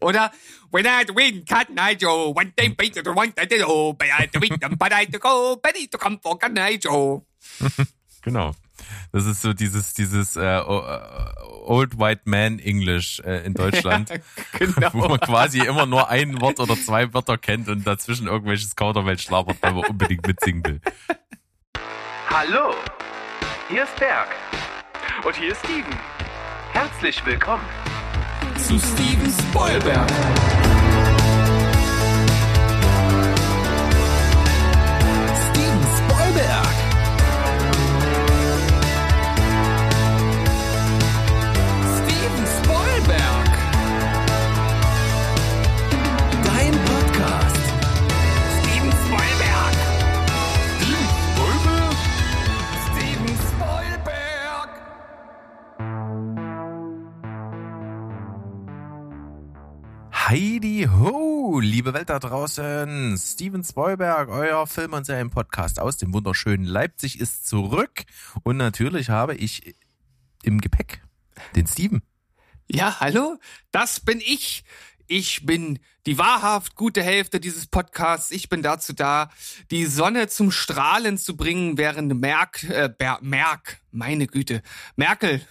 Oder When I win, night Joe, one day beat the one day oh, but I to win them, but I to go, but to come for Joe. Genau. Das ist so dieses, dieses äh, Old White Man English äh, in Deutschland, genau. wo man quasi immer nur ein Wort oder zwei Wörter kennt und dazwischen irgendwelches Kauderwelsch schlabert, weil man unbedingt mitsingen will. Hallo, hier ist Berg und hier ist Steven. Herzlich willkommen zu Steven Spoilberg. Heidi Ho, liebe Welt da draußen. Steven Spoilberg, euer Film- und Serienpodcast aus dem wunderschönen Leipzig ist zurück. Und natürlich habe ich im Gepäck den Steven. Ja, hallo, das bin ich. Ich bin die wahrhaft gute Hälfte dieses Podcasts. Ich bin dazu da, die Sonne zum Strahlen zu bringen, während Merk, äh, Ber Merk, meine Güte, Merkel,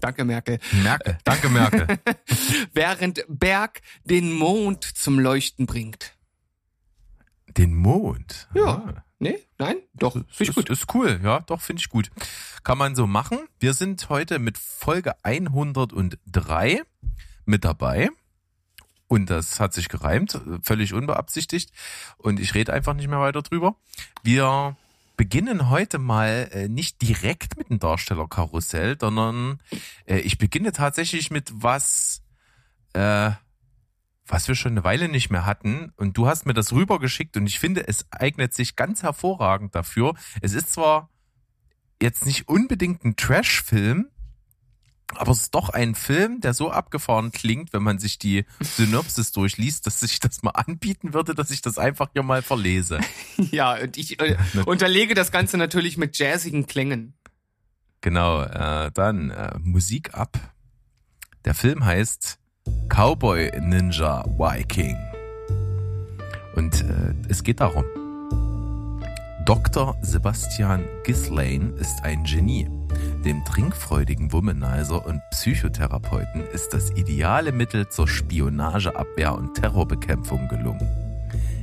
danke Merkel. Merkel, danke Merkel. während Berg den Mond zum Leuchten bringt. Den Mond? Ja. Ah. Nee, nein, doch, finde ich gut. Ist cool, ja, doch, finde ich gut. Kann man so machen. Wir sind heute mit Folge 103 mit dabei. Und das hat sich gereimt, völlig unbeabsichtigt. Und ich rede einfach nicht mehr weiter drüber. Wir beginnen heute mal äh, nicht direkt mit dem Darstellerkarussell, sondern äh, ich beginne tatsächlich mit was, äh, was wir schon eine Weile nicht mehr hatten. Und du hast mir das rübergeschickt und ich finde, es eignet sich ganz hervorragend dafür. Es ist zwar jetzt nicht unbedingt ein Trash-Film, aber es ist doch ein Film, der so abgefahren klingt, wenn man sich die Synopsis durchliest, dass sich das mal anbieten würde, dass ich das einfach hier mal verlese. Ja, und ich äh, unterlege das Ganze natürlich mit jazzigen Klängen. Genau, äh, dann äh, Musik ab. Der Film heißt Cowboy Ninja Viking. Und äh, es geht darum. Dr. Sebastian Ghislaine ist ein Genie dem trinkfreudigen Womanizer und Psychotherapeuten ist das ideale Mittel zur Spionageabwehr und Terrorbekämpfung gelungen.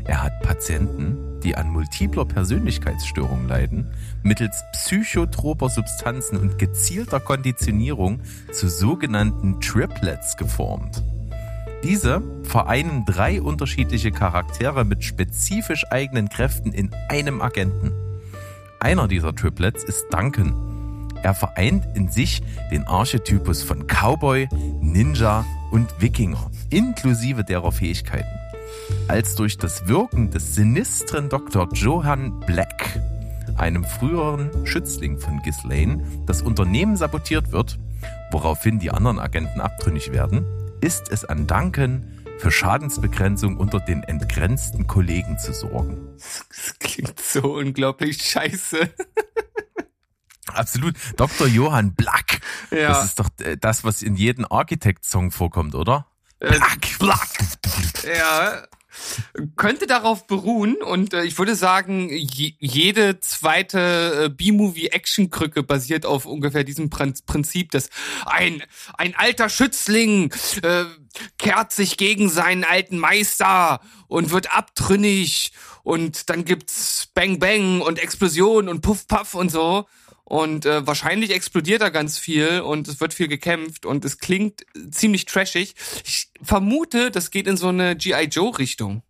Er hat Patienten, die an multipler Persönlichkeitsstörung leiden, mittels psychotroper Substanzen und gezielter Konditionierung zu sogenannten Triplets geformt. Diese vereinen drei unterschiedliche Charaktere mit spezifisch eigenen Kräften in einem Agenten. Einer dieser Triplets ist Duncan, er vereint in sich den Archetypus von Cowboy, Ninja und Wikinger, inklusive derer Fähigkeiten. Als durch das Wirken des sinistren Dr. Johann Black, einem früheren Schützling von Ghislaine, das Unternehmen sabotiert wird, woraufhin die anderen Agenten abtrünnig werden, ist es an Duncan, für Schadensbegrenzung unter den entgrenzten Kollegen zu sorgen. Das klingt so unglaublich scheiße. Absolut. Dr. Johann Black. Ja. Das ist doch äh, das, was in jedem Architect-Song vorkommt, oder? Äh, Black, Black. Ja. Könnte darauf beruhen und äh, ich würde sagen, je, jede zweite äh, B-Movie-Action-Krücke basiert auf ungefähr diesem Prinzip, dass ein, ein alter Schützling äh, kehrt sich gegen seinen alten Meister und wird abtrünnig und dann gibt's Bang Bang und Explosion und Puff Puff und so. Und äh, wahrscheinlich explodiert da ganz viel und es wird viel gekämpft und es klingt ziemlich trashig. Ich vermute, das geht in so eine G.I. Joe-Richtung.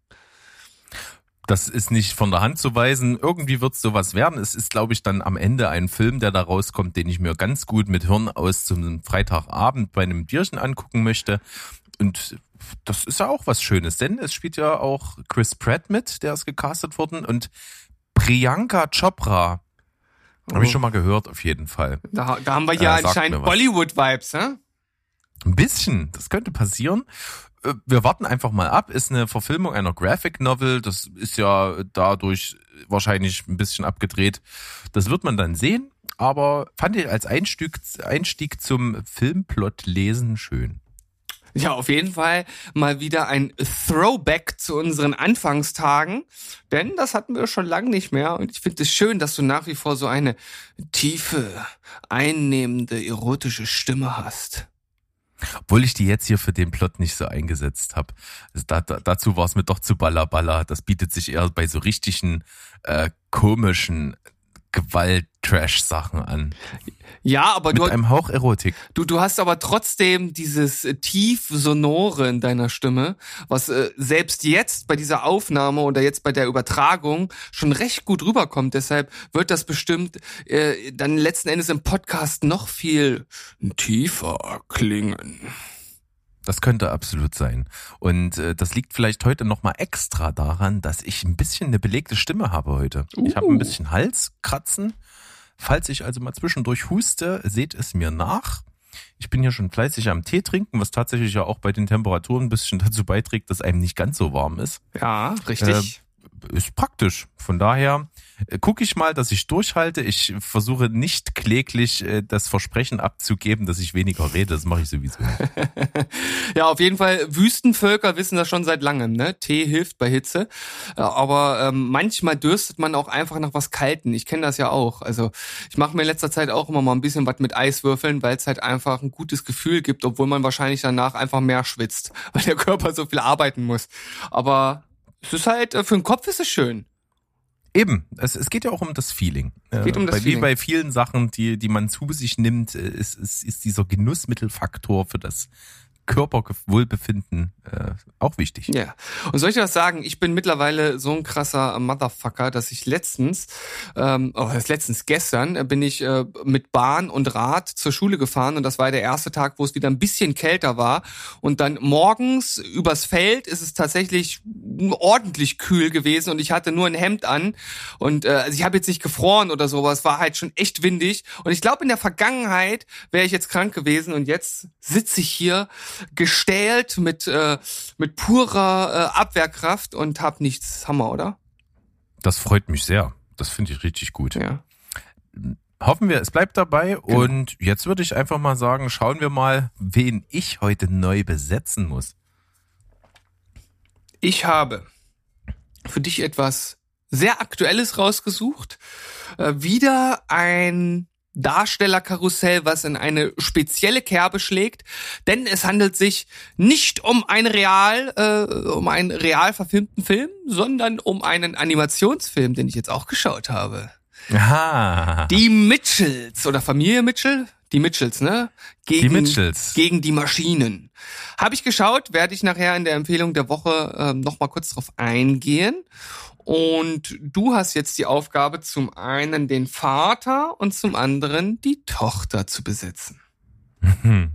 Das ist nicht von der Hand zu weisen. Irgendwie wird es sowas werden. Es ist, glaube ich, dann am Ende ein Film, der da rauskommt, den ich mir ganz gut mit Hirn aus zum Freitagabend bei einem Bierchen angucken möchte. Und das ist ja auch was Schönes, denn es spielt ja auch Chris Pratt mit, der ist gecastet worden und Priyanka Chopra, habe ich oh. schon mal gehört, auf jeden Fall. Da, da haben wir ja äh, anscheinend Bollywood-Vibes, hä? Ein bisschen, das könnte passieren. Äh, wir warten einfach mal ab. Ist eine Verfilmung einer Graphic Novel. Das ist ja dadurch wahrscheinlich ein bisschen abgedreht. Das wird man dann sehen. Aber fand ich als Einstieg, Einstieg zum Filmplot lesen schön. Ja, auf jeden Fall mal wieder ein Throwback zu unseren Anfangstagen, denn das hatten wir schon lange nicht mehr und ich finde es schön, dass du nach wie vor so eine tiefe, einnehmende, erotische Stimme hast. Obwohl ich die jetzt hier für den Plot nicht so eingesetzt habe. Da, da, dazu war es mir doch zu ballaballa. Das bietet sich eher bei so richtigen äh, komischen Gewalt-Trash-Sachen an. Ja, aber Mit du, einem Hauch Erotik. du, du hast aber trotzdem dieses tief sonore in deiner Stimme, was äh, selbst jetzt bei dieser Aufnahme oder jetzt bei der Übertragung schon recht gut rüberkommt. Deshalb wird das bestimmt äh, dann letzten Endes im Podcast noch viel tiefer klingen. Das könnte absolut sein. Und äh, das liegt vielleicht heute nochmal extra daran, dass ich ein bisschen eine belegte Stimme habe heute. Ich habe ein Uh. bisschen Halskratzen. Falls ich also mal zwischendurch huste, seht es mir nach. Ich bin hier schon fleißig am Tee trinken, was tatsächlich ja auch bei den Temperaturen ein bisschen dazu beiträgt, dass einem nicht ganz so warm ist. Ja, richtig. Ist praktisch. Von daher äh, gucke ich mal, dass ich durchhalte. Ich versuche nicht kläglich äh, das Versprechen abzugeben, dass ich weniger rede. Das mache ich sowieso. Ja, auf jeden Fall, Wüstenvölker wissen das schon seit langem, ne? Tee hilft bei Hitze. Äh, Aber ähm, manchmal dürstet man auch einfach nach was Kalten. Ich kenne das ja auch. Also ich mache mir in letzter Zeit auch immer mal ein bisschen was mit Eiswürfeln, weil es halt einfach ein gutes Gefühl gibt, obwohl man wahrscheinlich danach einfach mehr schwitzt, weil der Körper so viel arbeiten muss. Aber es ist halt, äh, für den Kopf ist es schön. Eben, es, es geht ja auch um das Feeling. geht um das bei, Feeling. Wie bei vielen Sachen, die, die man zu sich nimmt, äh, ist, ist, ist dieser Genussmittelfaktor für das Körperwohlbefinden äh, auch wichtig. Ja. Und soll ich dir was sagen? Ich bin mittlerweile so ein krasser Motherfucker, dass ich letztens, ähm, oh, letztens gestern, bin ich äh, mit Bahn und Rad zur Schule gefahren und das war der erste Tag, wo es wieder ein bisschen kälter war. Und dann morgens übers Feld ist es tatsächlich ordentlich kühl gewesen und ich hatte nur ein Hemd an und äh, also ich habe jetzt nicht gefroren oder so, aber es war halt schon echt windig. Und ich glaube, in der Vergangenheit wäre ich jetzt krank gewesen und jetzt sitze ich hier gestählt mit äh, mit purer äh, Abwehrkraft und hab nichts. Hammer, oder? Das freut mich sehr. Das finde ich richtig gut. Ja. Hoffen wir, es bleibt dabei. Genau. Und jetzt würde ich einfach mal sagen, schauen wir mal, wen ich heute neu besetzen muss. Ich habe für dich etwas sehr Aktuelles rausgesucht. Äh, wieder ein Darstellerkarussell, was in eine spezielle Kerbe schlägt, denn es handelt sich nicht um ein real, äh, um einen real verfilmten Film, sondern um einen Animationsfilm, den ich jetzt auch geschaut habe. Aha. Die Mitchells oder Familie Mitchell? Die Mitchells, ne? Gegen, Die Mitchells. Gegen die Maschinen. Habe ich geschaut, werde ich nachher in der Empfehlung der Woche ähm, nochmal kurz drauf eingehen. Und du hast jetzt die Aufgabe, zum einen den Vater und zum anderen die Tochter zu besetzen.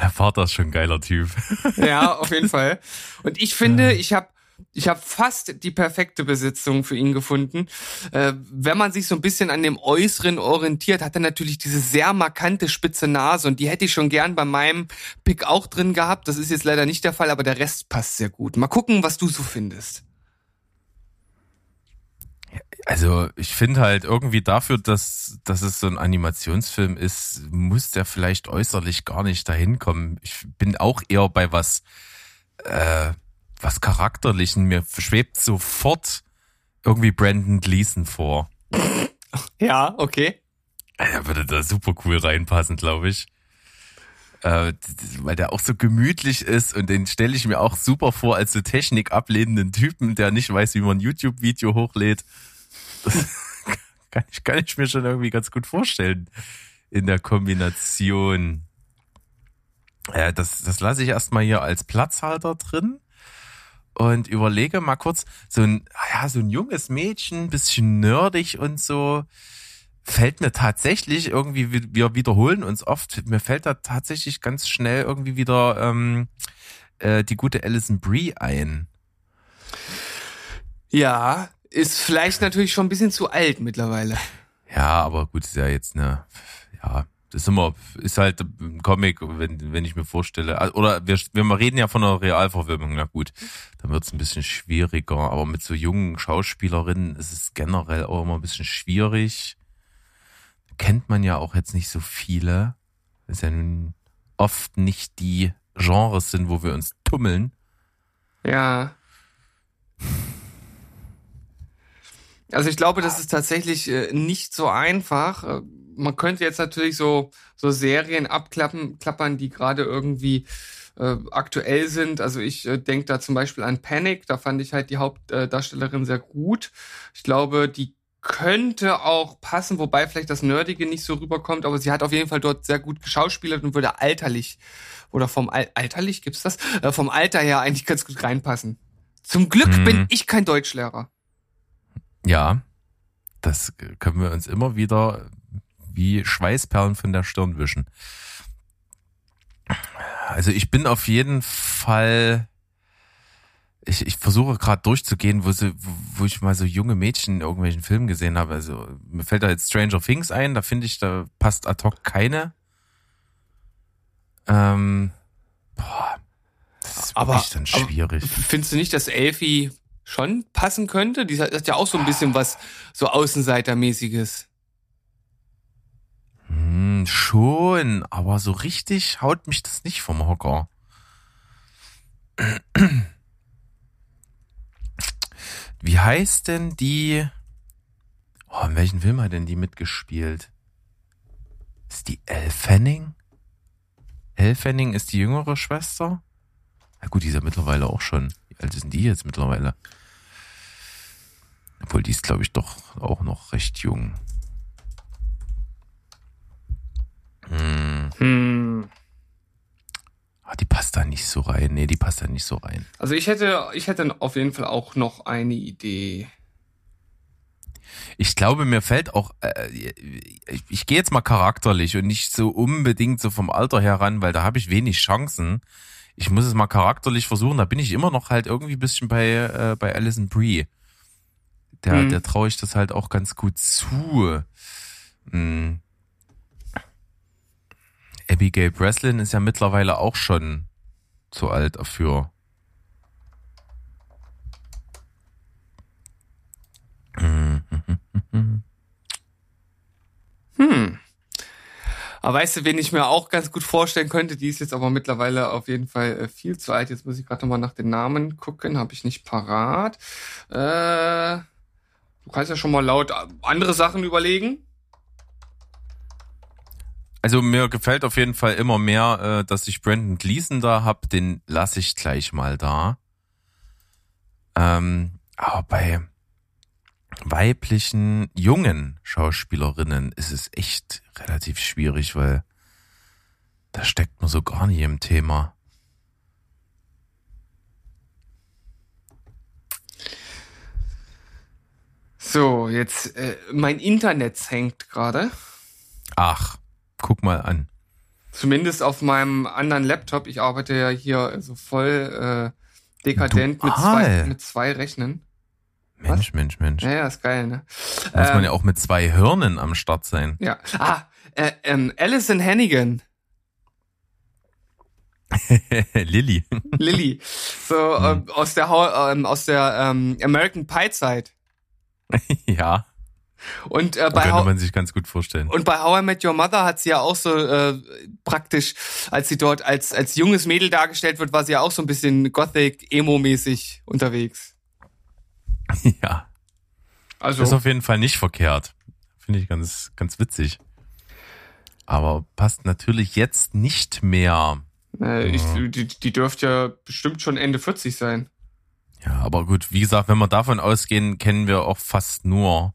Der Vater ist schon ein geiler Typ. Ja, auf jeden Fall. Und ich finde, ich habe ich habe fast die perfekte Besitzung für ihn gefunden. Äh, wenn man sich so ein bisschen an dem Äußeren orientiert, hat er natürlich diese sehr markante spitze Nase und die hätte ich schon gern bei meinem Pick auch drin gehabt. Das ist jetzt leider nicht der Fall, aber der Rest passt sehr gut. Mal gucken, was du so findest. Also ich finde halt irgendwie dafür, dass, dass es so ein Animationsfilm ist, muss der vielleicht äußerlich gar nicht dahin kommen. Ich bin auch eher bei was, äh, was Charakterlichen. Mir schwebt sofort irgendwie Brandon Gleason vor. Ja, okay. Er würde da super cool reinpassen, glaube ich. Äh, weil der auch so gemütlich ist und den stelle ich mir auch super vor als so technikablehnenden Typen, der nicht weiß, wie man ein YouTube-Video hochlädt. Das kann ich, kann ich mir schon irgendwie ganz gut vorstellen in der Kombination. Äh, das das lasse ich erstmal hier als Platzhalter drin und überlege mal kurz, so ein, ja, so ein junges Mädchen, bisschen nerdig und so, fällt mir tatsächlich irgendwie, wir- wiederholen uns oft, mir fällt da tatsächlich ganz schnell irgendwie wieder ähm, äh, die gute Alison Brie ein. Ja, ist vielleicht natürlich schon ein bisschen zu alt mittlerweile. Ja, aber gut, ist ja jetzt eine, ja, ist immer, ist halt ein Comic, wenn, wenn ich mir vorstelle, ah, oder wir, wir reden ja von einer Realverfilmung, na gut, dann wird es ein bisschen schwieriger, aber mit so jungen Schauspielerinnen ist es generell auch immer ein bisschen schwierig. Kennt man ja auch jetzt nicht so viele. Ist ja nun oft nicht die Genres sind, wo wir uns tummeln. Ja. Also ich glaube, das ist tatsächlich äh, nicht so einfach. Äh, man könnte jetzt natürlich so so Serien abklappen, klappern, die gerade irgendwie äh, aktuell sind. Also ich äh, denke da zum Beispiel an Panic. Da fand ich halt die Hauptdarstellerin sehr gut. Ich glaube, die könnte auch passen, wobei vielleicht das Nerdige nicht so rüberkommt, aber sie hat auf jeden Fall dort sehr gut geschauspielert und würde alterlich oder vom Al alterlich gibt's das äh, vom Alter her eigentlich ganz gut reinpassen. Zum Glück Hm. bin ich kein Deutschlehrer. Ja, das können wir uns immer wieder wie Schweißperlen von der Stirn wischen. Also ich bin auf jeden Fall, ich, ich versuche gerade durchzugehen, wo, sie, wo ich mal so junge Mädchen in irgendwelchen Filmen gesehen habe. Also mir fällt da jetzt Stranger Things ein, da finde ich, da passt ad hoc keine. Ähm, boah, das ist Aber- dann aber- schwierig. Findest du nicht, dass Elfie schon passen könnte? Die hat ja auch so ein bisschen was so Außenseitermäßiges. Schon, aber so richtig haut mich das nicht vom Hocker. Wie heißt denn die? Oh, in welchem Film hat denn die mitgespielt? Ist die Elle Fanning? Elle Fanning ist die jüngere Schwester? Na gut, die ist ja mittlerweile auch schon. Wie alt sind die jetzt mittlerweile? Obwohl, die ist, glaube ich, doch auch noch recht jung. Hm. Hm. Ah, die passt da nicht so rein. Nee, die passt da nicht so rein. Also ich hätte, ich hätte auf jeden Fall auch noch eine Idee. Ich glaube, mir fällt auch, äh, ich, ich gehe jetzt mal charakterlich und nicht so unbedingt so vom Alter her ran, weil da habe ich wenig Chancen. Ich muss es mal charakterlich versuchen. Da bin ich immer noch halt irgendwie ein bisschen bei, äh, bei Alison Brie. Der, Mhm. der traue ich das halt auch ganz gut zu. Hm. Abigail Breslin ist ja mittlerweile auch schon zu alt dafür. Hm. Aber weißt du, wen ich mir auch ganz gut vorstellen könnte, die ist jetzt aber mittlerweile auf jeden Fall äh, viel zu alt. Jetzt muss ich gerade nochmal nach den Namen gucken, habe ich nicht parat. Äh, du kannst ja schon mal laut äh, andere Sachen überlegen. Also mir gefällt auf jeden Fall immer mehr, äh, dass ich Brandon Gleason da hab. Den lasse ich gleich mal da. Ähm, aber bei weiblichen jungen Schauspielerinnen ist es echt relativ schwierig, weil da steckt man so gar nicht im Thema. So, jetzt äh, mein Internet hängt gerade. Ach, guck mal an. Zumindest auf meinem anderen Laptop. Ich arbeite ja hier so voll äh, dekadent mit zwei, mit zwei Rechnen. Mensch, Mensch, Mensch. Ja, ja, ist geil, ne? Muss man Ähm, ja auch mit zwei Hirnen am Start sein. Ja. Ah, äh, ähm, Alison Hannigan, Lilly. Lilly, so Hm. ähm, aus der ähm, aus der ähm, American Pie Zeit. ja, Und äh, bei könnte man sich ganz gut vorstellen. und bei How I Met Your Mother hat sie ja auch so äh, praktisch, als sie dort als als junges Mädel dargestellt wird, war sie ja auch so ein bisschen Gothic Emo mäßig unterwegs. ja. Also Ist auf jeden Fall nicht verkehrt. Finde ich ganz, ganz witzig. Aber passt natürlich jetzt nicht mehr. äh, ich, die, die dürfte ja bestimmt schon Ende 40 sein. Ja, aber gut, wie gesagt, wenn wir davon ausgehen, kennen wir auch fast nur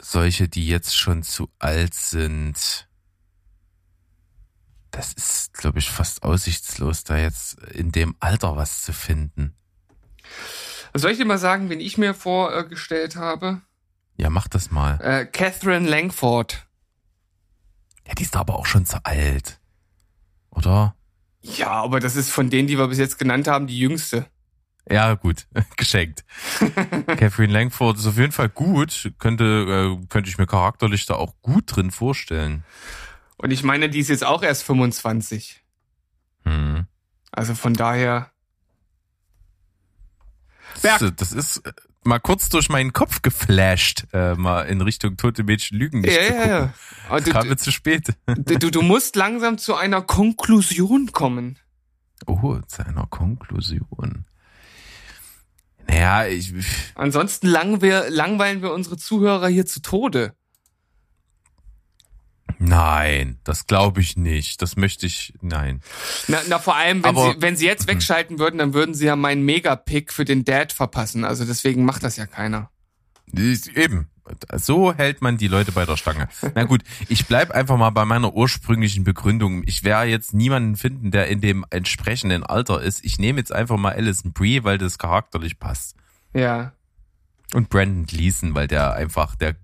solche, die jetzt schon zu alt sind. Das ist, glaube ich, fast aussichtslos, da jetzt in dem Alter was zu finden. Soll ich dir mal sagen, wen ich mir vorgestellt habe? Ja, mach das mal. Äh, Catherine Langford. Ja, die ist aber auch schon zu alt. Oder? Ja, aber das ist von denen, die wir bis jetzt genannt haben, die jüngste. Ja, gut, geschenkt. Catherine Langford ist auf jeden Fall gut. Könnte, äh, könnte ich mir charakterlich da auch gut drin vorstellen. Und ich meine, die ist jetzt auch erst 25. Hm. Also von daher. Berg. Das ist äh, mal kurz durch meinen Kopf geflasht, äh, mal in Richtung tote Mädchen lügen nicht ja, ja, ja. Aber du, kam mir zu spät. Du, du musst langsam zu einer Konklusion kommen. Oh, zu einer Konklusion. Naja, ich. Ansonsten lang wir, langweilen wir unsere Zuhörer hier zu Tode. Nein, das glaube ich nicht. Das möchte ich, nein. Na, na vor allem, wenn, Aber, sie, wenn sie jetzt wegschalten würden, dann würden sie ja meinen Megapick für den Dad verpassen. Also deswegen macht das ja keiner. Eben. So hält man die Leute bei der Stange. Na gut, ich bleib einfach mal bei meiner ursprünglichen Begründung. Ich werde jetzt niemanden finden, der in dem entsprechenden Alter ist. Ich nehme jetzt einfach mal Alison Brie, weil das charakterlich passt. Ja. Und Brandon Gleason, weil der einfach der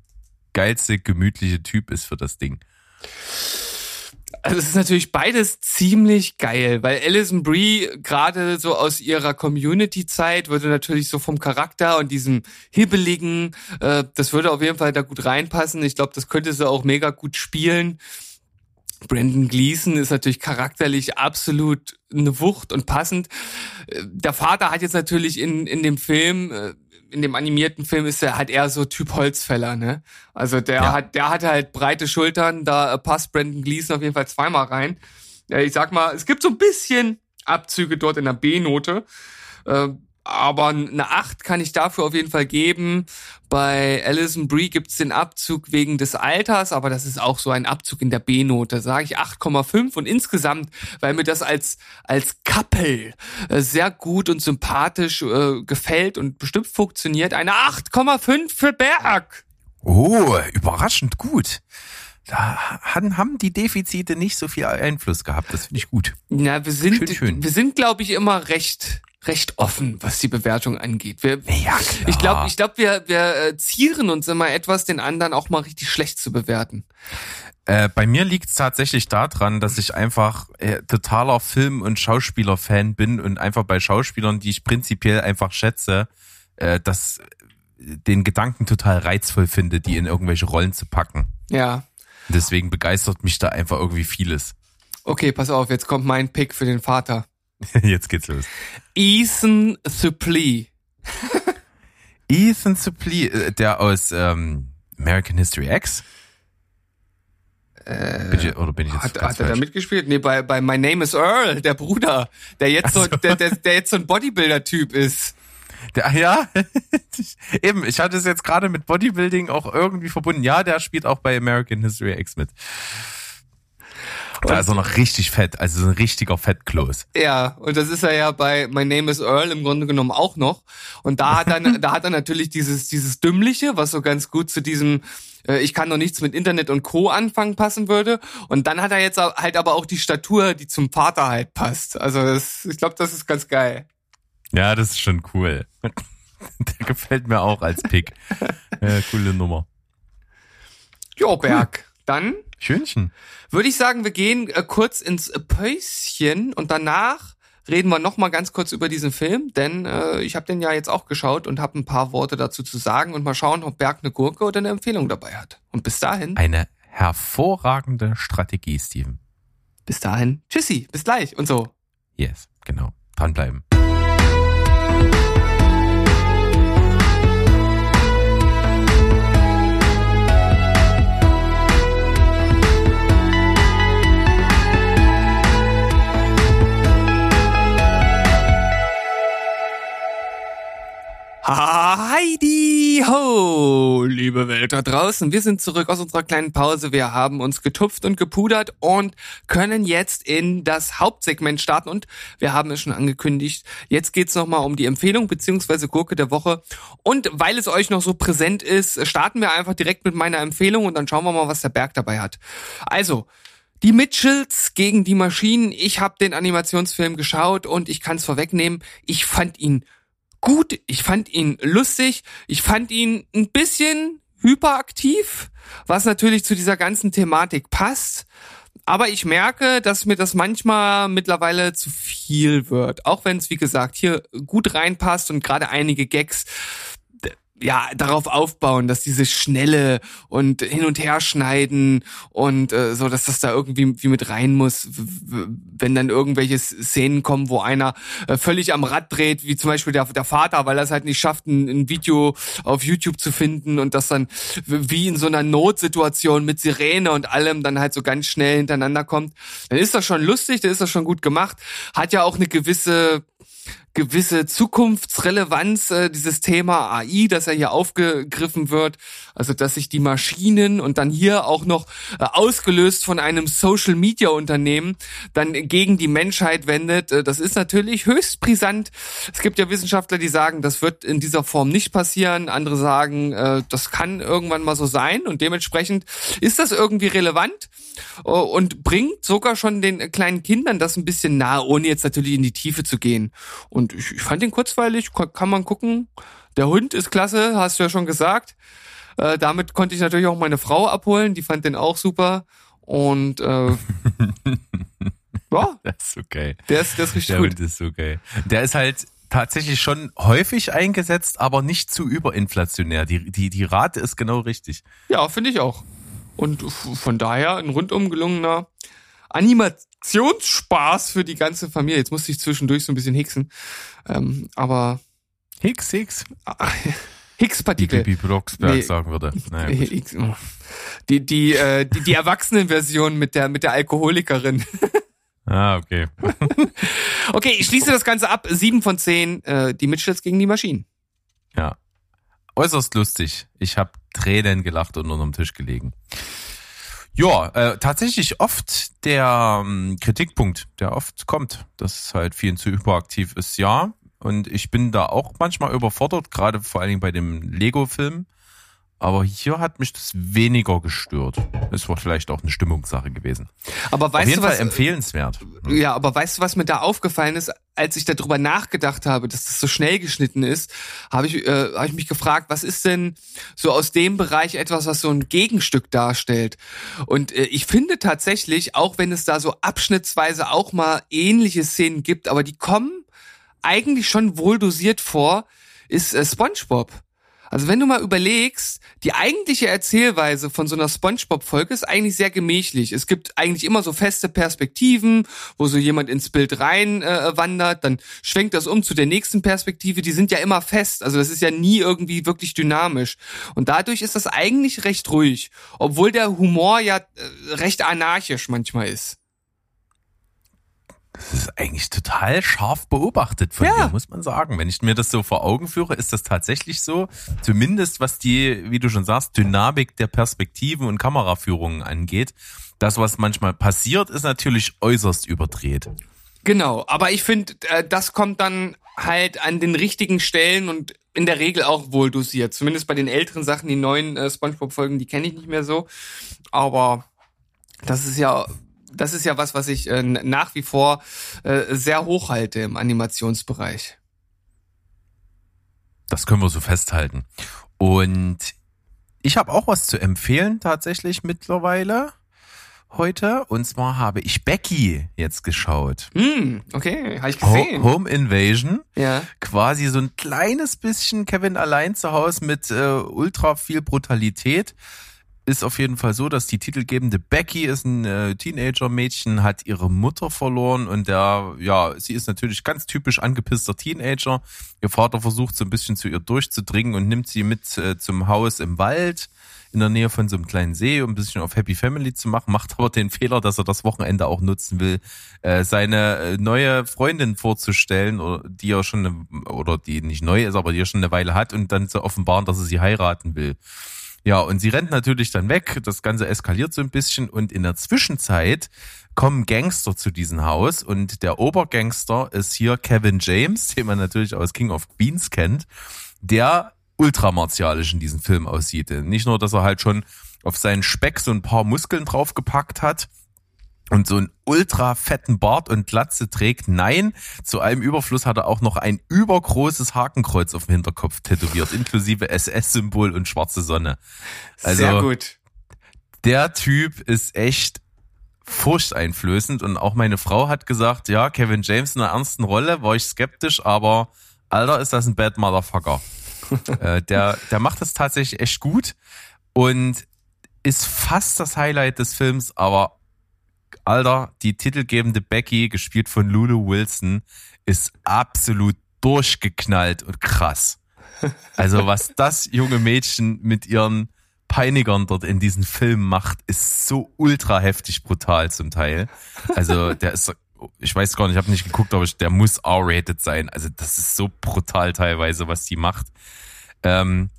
geilste, gemütliche Typ ist für das Ding. Also es ist natürlich beides ziemlich geil, weil Alison Brie gerade so aus ihrer Community-Zeit würde natürlich so vom Charakter und diesem hibbeligen, äh, das würde auf jeden Fall da gut reinpassen. Ich glaube, das könnte sie auch mega gut spielen. Brandon Gleason ist natürlich charakterlich absolut eine Wucht und passend. Äh, der Vater hat jetzt natürlich in, in dem Film äh, in dem animierten Film ist er halt eher so Typ Holzfäller, ne? Also der ja. hat, der hat halt breite Schultern, da passt Brandon Gleason auf jeden Fall zweimal rein. Ich sag mal, es gibt so ein bisschen Abzüge dort in der B-Note. Aber eine 8 kann ich dafür auf jeden Fall geben. Bei Alison Brie gibt's den Abzug wegen des Alters, aber das ist auch so ein Abzug in der B-Note. Sage ich 8,5 und insgesamt, weil mir das als als Couple äh, sehr gut und sympathisch äh, gefällt und bestimmt funktioniert, eine 8,5 für Berg. Oh, überraschend gut. Da haben die Defizite nicht so viel Einfluss gehabt. Das finde ich gut. Ja, wir sind, schön, schön. wir sind, glaube ich, immer recht recht offen, was die Bewertung angeht. Wir, ja. Ich glaube, ich glaub, wir, wir äh, zieren uns immer etwas, den anderen auch mal richtig schlecht zu bewerten. Äh, bei mir liegt es tatsächlich daran, dass ich einfach äh, totaler Film- und Schauspieler-Fan bin und einfach bei Schauspielern, die ich prinzipiell einfach schätze, äh, dass den Gedanken total reizvoll finde, die in irgendwelche Rollen zu packen. Ja. Deswegen begeistert mich da einfach irgendwie vieles. Okay, pass auf, jetzt kommt mein Pick für den Vater. Jetzt geht's los. Ethan Suplee. Ethan Suplee, äh, der aus ähm, American History X? Äh, ich, oder bin ich jetzt hat, hat er da mitgespielt? Nee, bei, bei My Name is Earl, der Bruder, der jetzt so, der, der, der jetzt so ein Bodybuilder-Typ ist. Der, ja, eben, ich hatte es jetzt gerade mit Bodybuilding auch irgendwie verbunden. Ja, der spielt auch bei American History X mit. Da ist er noch richtig fett, also so ein richtiger Fettkloß. Ja, und das ist er ja bei My Name is Earl im Grunde genommen auch noch. Und da hat er, da hat er natürlich dieses, dieses Dümmliche, was so ganz gut zu diesem, äh, ich kann noch nichts mit Internet und Co. anfangen passen würde. Und dann hat er jetzt halt aber auch die Statur, die zum Vater halt passt. Also das, ich glaube, das ist ganz geil. Ja, das ist schon cool. Der gefällt mir auch als Pick. Äh, coole Nummer. Jo, Berg. Cool. Dann Schönchen. Würde ich sagen, wir gehen äh, kurz ins Päuschen und danach reden wir noch mal ganz kurz über diesen Film, denn äh, ich habe den ja jetzt auch geschaut und habe ein paar Worte dazu zu sagen und mal schauen, ob Berg eine Gurke oder eine Empfehlung dabei hat. Und bis dahin eine hervorragende Strategie, Steven. Bis dahin, tschüssi, bis gleich und so. Yes, genau. Dranbleiben. Welt da draußen. Wir sind zurück aus unserer kleinen Pause. Wir haben uns getupft und gepudert und können jetzt in das Hauptsegment starten. Und wir haben es schon angekündigt. Jetzt geht's nochmal um die Empfehlung beziehungsweise Gurke der Woche. Und weil es euch noch so präsent ist, starten wir einfach direkt mit meiner Empfehlung und dann schauen wir mal, was der Berg dabei hat. Also, die Mitchells gegen die Maschinen. Ich habe den Animationsfilm geschaut und ich kann es vorwegnehmen. Ich fand ihn gut, ich fand ihn lustig, ich fand ihn ein bisschen hyperaktiv, was natürlich zu dieser ganzen Thematik passt. Aber ich merke, dass mir das manchmal mittlerweile zu viel wird. Auch wenn es, wie gesagt, hier gut reinpasst und gerade einige Gags ja darauf aufbauen, dass diese schnelle und hin und her schneiden und äh, so, dass das da irgendwie wie mit rein muss, wenn dann irgendwelche Szenen kommen, wo einer äh, völlig am Rad dreht, wie zum Beispiel der, der Vater, weil er es halt nicht schafft, ein, ein Video auf YouTube zu finden und das dann wie in so einer Notsituation mit Sirene und allem dann halt so ganz schnell hintereinander kommt, dann ist das schon lustig, dann ist das schon gut gemacht, hat ja auch eine gewisse gewisse Zukunftsrelevanz, äh, dieses Thema AI, das ja hier aufgegriffen wird. Also, dass sich die Maschinen und dann hier auch noch äh, ausgelöst von einem Social Media Unternehmen dann gegen die Menschheit wendet. Äh, das ist natürlich höchst brisant. Es gibt ja Wissenschaftler, die sagen, das wird in dieser Form nicht passieren. Andere sagen, äh, das kann irgendwann mal so sein und dementsprechend ist das irgendwie relevant äh, und bringt sogar schon den kleinen Kindern das ein bisschen nahe, ohne jetzt natürlich in die Tiefe zu gehen. Und ich, ich fand den kurzweilig, kann man gucken. Der Hund ist klasse, hast du ja schon gesagt. Äh, damit konnte ich natürlich auch meine Frau abholen, die fand den auch super. Und äh, ja, das ist geil. Der ist, der ist richtig der gut. Hund ist geil. Der ist halt tatsächlich schon häufig eingesetzt, aber nicht zu überinflationär. Die, die, die Rate ist genau richtig. Ja, finde ich auch. Und von daher ein rundum gelungener Animationsspaß für die ganze Familie. Jetzt musste ich zwischendurch so ein bisschen hicksen. Ähm, aber Hicks, Hicks. Higgs-Partikel. Wie Bibi Blocksberg nee, sagen würde. Naja, Higgs, oh. die, die, äh, die, die Erwachsenenversion mit der, mit der Alkoholikerin. Ah, okay. okay, ich schließe das Ganze ab. Sieben von zehn, äh, die Mitchells gegen die Maschinen. Ja. Äußerst lustig. Ich habe Tränen gelacht und unter dem Tisch gelegen. Ja, äh, tatsächlich oft der ähm, Kritikpunkt, der oft kommt, dass es halt vielen zu überaktiv ist. Ja, und ich bin da auch manchmal überfordert, gerade vor allen Dingen bei dem Lego-Film. Aber hier hat mich das weniger gestört. Es war vielleicht auch eine Stimmungssache gewesen. Aber weißt Auf jeden du Fall was? empfehlenswert. Ja, aber weißt du, was mir da aufgefallen ist, als ich darüber nachgedacht habe, dass das so schnell geschnitten ist, habe ich, äh, hab ich mich gefragt, was ist denn so aus dem Bereich etwas, was so ein Gegenstück darstellt? Und äh, ich finde tatsächlich, auch wenn es da so abschnittsweise auch mal ähnliche Szenen gibt, aber die kommen eigentlich schon wohl dosiert vor, ist äh, SpongeBob. Also wenn du mal überlegst, die eigentliche Erzählweise von so einer SpongeBob-Folge ist eigentlich sehr gemächlich. Es gibt eigentlich immer so feste Perspektiven, wo so jemand ins Bild rein äh, wandert, dann schwenkt das um zu der nächsten Perspektive. Die sind ja immer fest, also das ist ja nie irgendwie wirklich dynamisch. Und dadurch ist das eigentlich recht ruhig, obwohl der Humor ja äh, recht anarchisch manchmal ist. Das ist eigentlich total scharf beobachtet von ja. dir, muss man sagen. Wenn ich mir das so vor Augen führe, ist das tatsächlich so. Zumindest was die, wie du schon sagst, Dynamik der Perspektiven und Kameraführungen angeht. Das, was manchmal passiert, ist natürlich äußerst überdreht. Genau, aber ich finde, äh, das kommt dann halt an den richtigen Stellen und in der Regel auch wohl dosiert. Zumindest bei den älteren Sachen, die neuen äh, SpongeBob-Folgen, die kenne ich nicht mehr so. Aber das ist ja das ist ja was, was ich äh, nach wie vor äh, sehr hoch halte im Animationsbereich. Das können wir so festhalten. Und ich habe auch was zu empfehlen tatsächlich mittlerweile heute. Und zwar habe ich Becky jetzt geschaut. Mm, okay, habe ich gesehen. Home Invasion. Ja. Quasi so ein kleines bisschen Kevin allein zu Hause mit äh, ultra viel Brutalität ist auf jeden Fall so, dass die titelgebende Becky ist ein äh, Teenager-Mädchen, hat ihre Mutter verloren und der, ja, sie ist natürlich ganz typisch angepisster Teenager. Ihr Vater versucht so ein bisschen zu ihr durchzudringen und nimmt sie mit äh, zum Haus im Wald in der Nähe von so einem kleinen See, um ein bisschen auf Happy Family zu machen, macht aber den Fehler, dass er das Wochenende auch nutzen will, äh, seine äh, neue Freundin vorzustellen, die er schon, eine, oder die nicht neu ist, aber die er schon eine Weile hat und dann zu offenbaren, dass er sie heiraten will. Ja, und sie rennt natürlich dann weg. Das Ganze eskaliert so ein bisschen und in der Zwischenzeit kommen Gangster zu diesem Haus und der Obergangster ist hier Kevin James, den man natürlich aus King of Beans kennt, der ultramartialisch in diesem Film aussieht. Nicht nur, dass er halt schon auf seinen Speck so ein paar Muskeln draufgepackt hat, und so einen ultra fetten Bart und Glatze trägt. Nein, zu allem Überfluss hat er auch noch ein übergroßes Hakenkreuz auf dem Hinterkopf tätowiert, inklusive SS-Symbol und schwarze Sonne. Also, Sehr gut. Der Typ ist echt furchteinflößend und auch meine Frau hat gesagt, ja, Kevin James in einer ernsten Rolle, war ich skeptisch, aber Alter, ist das ein Bad Motherfucker. äh, der, der macht das tatsächlich echt gut und ist fast das Highlight des Films, aber Alter, die titelgebende Becky, gespielt von Lulu Wilson, ist absolut durchgeknallt und krass. Also was das junge Mädchen mit ihren Peinigern dort in diesem Film macht, ist so ultra heftig brutal zum Teil. Also der ist, ich weiß gar nicht, ich habe nicht geguckt, aber der muss R-rated sein. Also das ist so brutal teilweise, was die macht. Ähm,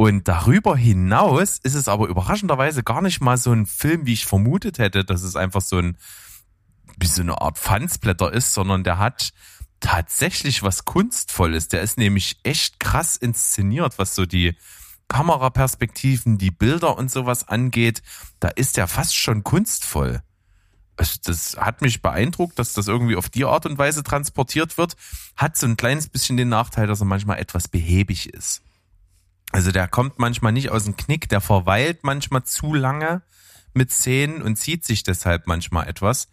und darüber hinaus ist es aber überraschenderweise gar nicht mal so ein Film, wie ich vermutet hätte, dass es einfach so ein, wie so eine Art Pfandsblätter ist, sondern der hat tatsächlich was Kunstvolles. Der ist nämlich echt krass inszeniert, was so die Kameraperspektiven, die Bilder und sowas angeht. Da ist der fast schon kunstvoll. Also das hat mich beeindruckt, dass das irgendwie auf die Art und Weise transportiert wird. Hat so ein kleines bisschen den Nachteil, dass er manchmal etwas behäbig ist. Also der kommt manchmal nicht aus dem Knick, der verweilt manchmal zu lange mit Szenen und zieht sich deshalb manchmal etwas.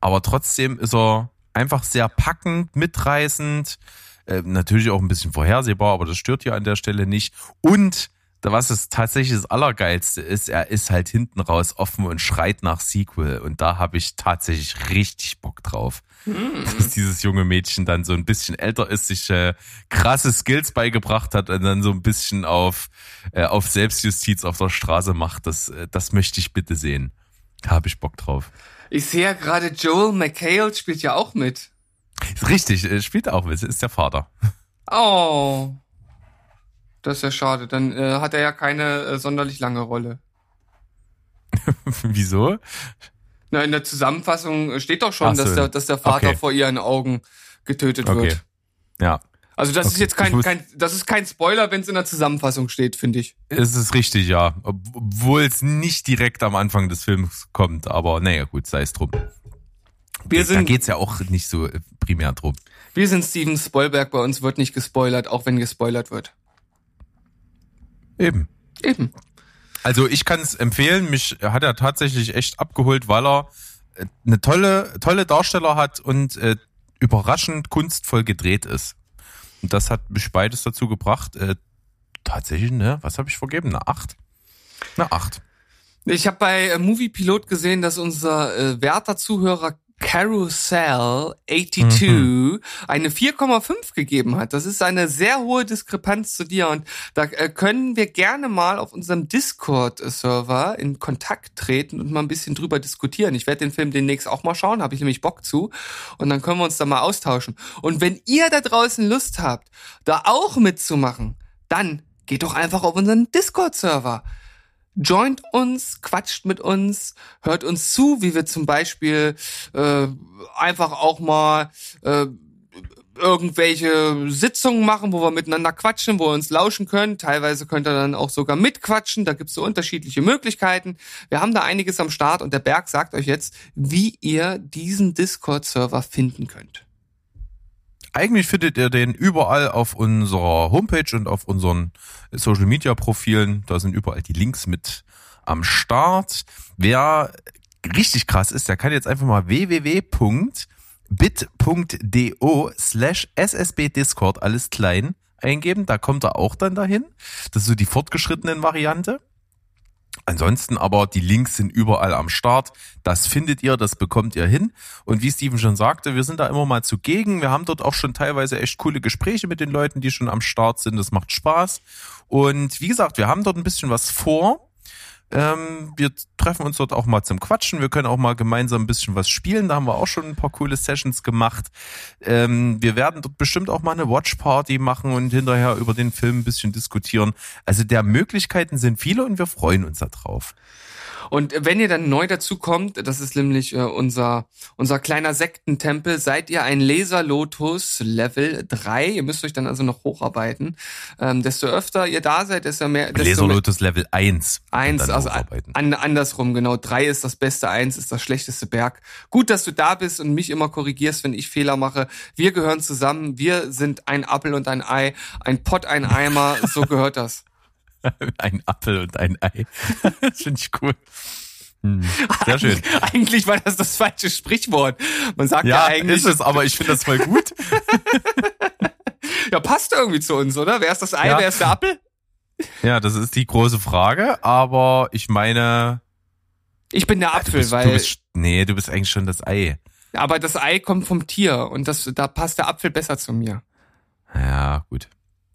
Aber trotzdem ist er einfach sehr packend, mitreißend, äh, natürlich auch ein bisschen vorhersehbar, aber das stört ja an der Stelle nicht. Und was es tatsächlich das Allergeilste ist, er ist halt hinten raus offen und schreit nach Sequel. Und da habe ich tatsächlich richtig Bock drauf. Mhm. Dass dieses junge Mädchen dann so ein bisschen älter ist, sich äh, krasse Skills beigebracht hat und dann so ein bisschen auf, äh, auf Selbstjustiz auf der Straße macht. Das, äh, das möchte ich bitte sehen. Da habe ich Bock drauf. Ich sehe ja gerade, Joel McHale spielt ja auch mit. Richtig, äh, spielt auch mit, ist der Vater. Oh. Das ist ja schade. Dann äh, hat er ja keine äh, sonderlich lange Rolle. Wieso? Na, in der Zusammenfassung steht doch schon, so. dass, der, dass der Vater okay. vor ihren Augen getötet okay. wird. Ja. Also das okay. ist jetzt kein, kein, das ist kein Spoiler, wenn es in der Zusammenfassung steht, finde ich. Es ist richtig, ja. Obwohl es nicht direkt am Anfang des Films kommt, aber naja, gut, sei es drum. Wir sind, da geht's ja auch nicht so äh, primär drum. Wir sind Steven Spoilberg, bei uns wird nicht gespoilert, auch wenn gespoilert wird. Eben. Eben. Also ich kann es empfehlen, mich hat er tatsächlich echt abgeholt, weil er äh, eine tolle, tolle Darsteller hat und äh, überraschend kunstvoll gedreht ist. Und das hat mich beides dazu gebracht. Äh, tatsächlich, ne? Was habe ich vergeben? Eine 8? Eine 8. Ich habe bei äh, Movie Pilot gesehen, dass unser äh, werter Zuhörer Carousel 82 mhm. eine 4,5 gegeben hat. Das ist eine sehr hohe Diskrepanz zu dir und da äh, können wir gerne mal auf unserem Discord-Server in Kontakt treten und mal ein bisschen drüber diskutieren. Ich werde den Film demnächst auch mal schauen, habe ich nämlich Bock zu und dann können wir uns da mal austauschen. Und wenn ihr da draußen Lust habt, da auch mitzumachen, dann geht doch einfach auf unseren Discord-Server joint uns, quatscht mit uns, hört uns zu, wie wir zum Beispiel äh, einfach auch mal äh, irgendwelche Sitzungen machen, wo wir miteinander quatschen, wo wir uns lauschen können. Teilweise könnt ihr dann auch sogar mitquatschen. Da gibt's so unterschiedliche Möglichkeiten. Wir haben da einiges am Start und der Berg sagt euch jetzt, wie ihr diesen Discord-Server finden könnt. Eigentlich findet ihr den überall auf unserer Homepage und auf unseren Social Media Profilen. Da sind überall die Links mit am Start. Wer richtig krass ist, der kann jetzt einfach mal www.bit.do slash ssbdiscord alles klein eingeben. Da kommt er auch dann dahin. Das ist so die fortgeschrittenen Variante. Ansonsten aber die Links sind überall am Start. Das findet ihr, das bekommt ihr hin. Und wie Steven schon sagte, wir sind da immer mal zugegen. Wir haben dort auch schon teilweise echt coole Gespräche mit den Leuten, die schon am Start sind. Das macht Spaß. Und wie gesagt, wir haben dort ein bisschen was vor. Ähm, wir treffen uns dort auch mal zum Quatschen. Wir können auch mal gemeinsam ein bisschen was spielen. Da haben wir auch schon ein paar coole Sessions gemacht. Ähm, wir werden dort bestimmt auch mal eine Watchparty machen und hinterher über den Film ein bisschen diskutieren. Also der Möglichkeiten sind viele und wir freuen uns darauf. Und wenn ihr dann neu dazu kommt, das ist nämlich äh, unser, unser kleiner Sektentempel, seid ihr ein Laser Lotus Level 3. Ihr müsst euch dann also noch hocharbeiten. Ähm, desto öfter ihr da seid, desto mehr. Desto Laser Lotus Level 1. 1, also an, andersrum, genau. 3 ist das beste, 1 ist das schlechteste Berg. Gut, dass du da bist und mich immer korrigierst, wenn ich Fehler mache. Wir gehören zusammen. Wir sind ein Apfel und ein Ei, ein Pott, ein Eimer. So gehört das. ein Apfel und ein Ei. das finde ich cool. Hm, sehr schön. Eig eigentlich war das das falsche Sprichwort. Man sagt ja, ja eigentlich. ist es, aber ich finde das voll gut. Ja, passt irgendwie zu uns, oder? Wer ist das Ei, Ja. wer ist der Apfel? Ja, das ist die große Frage, aber ich meine, Ich bin der Apfel, bist, weil, du bist, nee, du bist eigentlich schon das Ei. aber das Ei kommt vom Tier und das, da passt der Apfel besser zu mir. Ja, gut.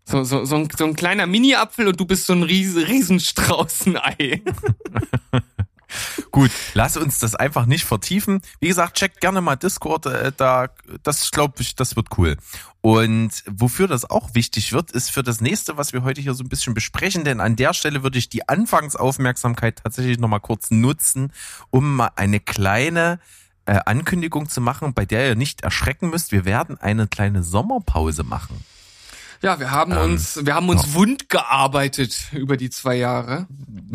So, so, so, ein, so ein kleiner Mini-Apfel und du bist so ein Ries Riesenstraußenei. Gut, lass uns das einfach nicht vertiefen. Wie gesagt, checkt gerne mal Discord, äh, da, das glaube ich, das wird cool. Und wofür das auch wichtig wird, ist für das nächste, was wir heute hier so ein bisschen besprechen, denn an der Stelle würde ich die Anfangsaufmerksamkeit tatsächlich nochmal kurz nutzen, um mal eine kleine äh, Ankündigung zu machen, bei der ihr nicht erschrecken müsst. Wir werden eine kleine Sommerpause machen. Ja, wir haben Ähm, uns, wir haben uns wund gearbeitet über die zwei Jahre.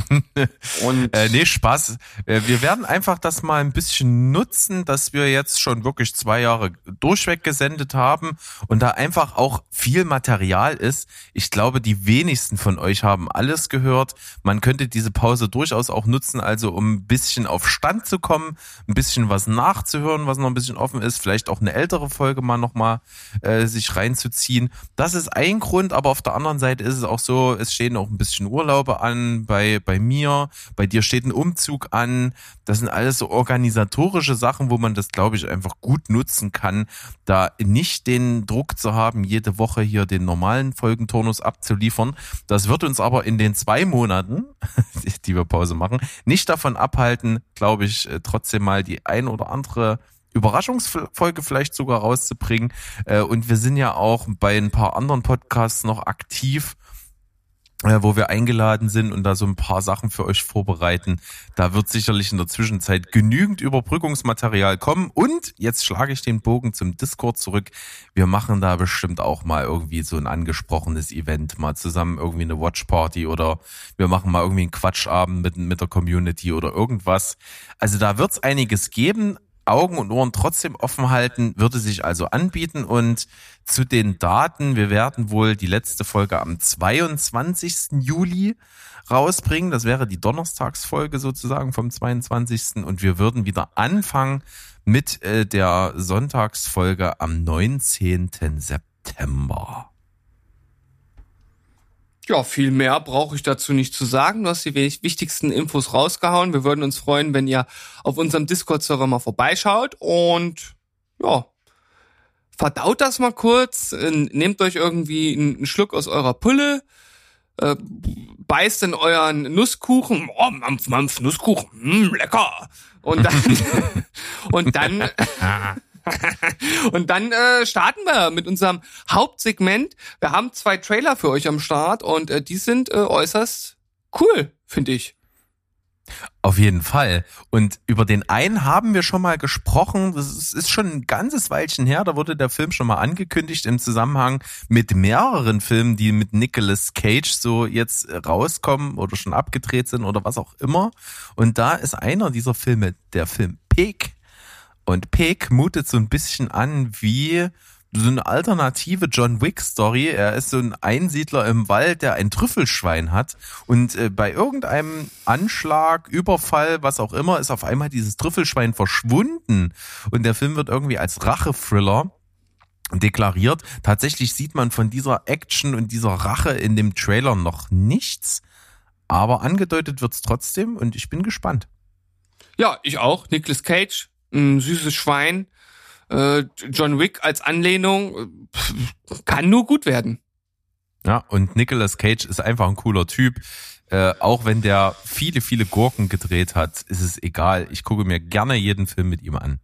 Und Äh, nee, Spaß. Äh, Wir werden einfach das mal ein bisschen nutzen, dass wir jetzt schon wirklich zwei Jahre durchweg gesendet haben und da einfach auch viel Material ist. Ich glaube, die wenigsten von euch haben alles gehört. Man könnte diese Pause durchaus auch nutzen, also um ein bisschen auf Stand zu kommen, ein bisschen was nachzuhören, was noch ein bisschen offen ist, vielleicht auch eine ältere Folge mal nochmal äh, sich reinzuziehen. Das ist ein Grund, aber auf der anderen Seite ist es auch so, es stehen auch ein bisschen Urlaube an bei, bei mir, bei dir steht ein Umzug an. Das sind alles so organisatorische Sachen, wo man das, glaube ich, einfach gut nutzen kann, da nicht den Druck zu haben, jede Woche hier den normalen Folgenturnus abzuliefern. Das wird uns aber in den zwei Monaten, die wir Pause machen, nicht davon abhalten, glaube ich, äh, trotzdem mal die ein oder andere Überraschungsfolge vielleicht sogar rauszubringen. Äh, Und wir sind ja auch bei ein paar anderen Podcasts noch aktiv, äh, wo wir eingeladen sind und da so ein paar Sachen für euch vorbereiten. Da wird sicherlich in der Zwischenzeit genügend Überbrückungsmaterial kommen. Und jetzt schlage ich den Bogen zum Discord zurück. Wir machen da bestimmt auch mal irgendwie so ein angesprochenes Event, mal zusammen irgendwie eine Watchparty oder wir machen mal irgendwie einen Quatschabend mit, mit der Community oder irgendwas. Also da wird es einiges geben. Augen und Ohren trotzdem offen halten, würde sich also anbieten. Und zu den Daten, wir werden wohl die letzte Folge am 22. Juli rausbringen. Das wäre die Donnerstagsfolge sozusagen vom 22. Und wir würden wieder anfangen mit äh, der Sonntagsfolge am 19. September. Ja, viel mehr brauche ich dazu nicht zu sagen. Du hast die wich- wichtigsten Infos rausgehauen. Wir würden uns freuen, wenn ihr auf unserem Discord-Server mal vorbeischaut und ja, verdaut das mal kurz, nehmt euch irgendwie einen einen Schluck aus eurer Pulle, äh, beißt in euren Nusskuchen, oh, Mampf, Mampf, Nusskuchen, mm, lecker. Und dann, und dann, und dann äh, starten wir mit unserem Hauptsegment. Wir haben zwei Trailer für euch am Start und äh, die sind äh, äußerst cool, finde ich. Auf jeden Fall. Und über den einen haben wir schon mal gesprochen. Das ist, schon ein ganzes Weilchen her. Da wurde der Film schon mal angekündigt im Zusammenhang mit mehreren Filmen, die mit Nicolas Cage so jetzt rauskommen oder schon abgedreht sind oder was auch immer. Und da ist einer dieser Filme, der Film Pig. Und Pig mutet so ein bisschen an wie so eine alternative John Wick Story. Er ist so ein Einsiedler im Wald, der ein Trüffelschwein hat und äh, bei irgendeinem Anschlag, Überfall, was auch immer, ist auf einmal dieses Trüffelschwein verschwunden und der Film wird irgendwie als Rache-Thriller deklariert. Tatsächlich sieht man von dieser Action und dieser Rache in dem Trailer noch nichts, aber angedeutet wird's trotzdem und ich bin gespannt. Ja, ich auch. Nicolas Cage, ein süßes Schwein. Äh, John Wick als Anlehnung äh, kann nur gut werden. Ja, und Nicolas Cage ist einfach ein cooler Typ. Äh, auch wenn der viele, viele Gurken gedreht hat, ist es egal. Ich gucke mir gerne jeden Film mit ihm an.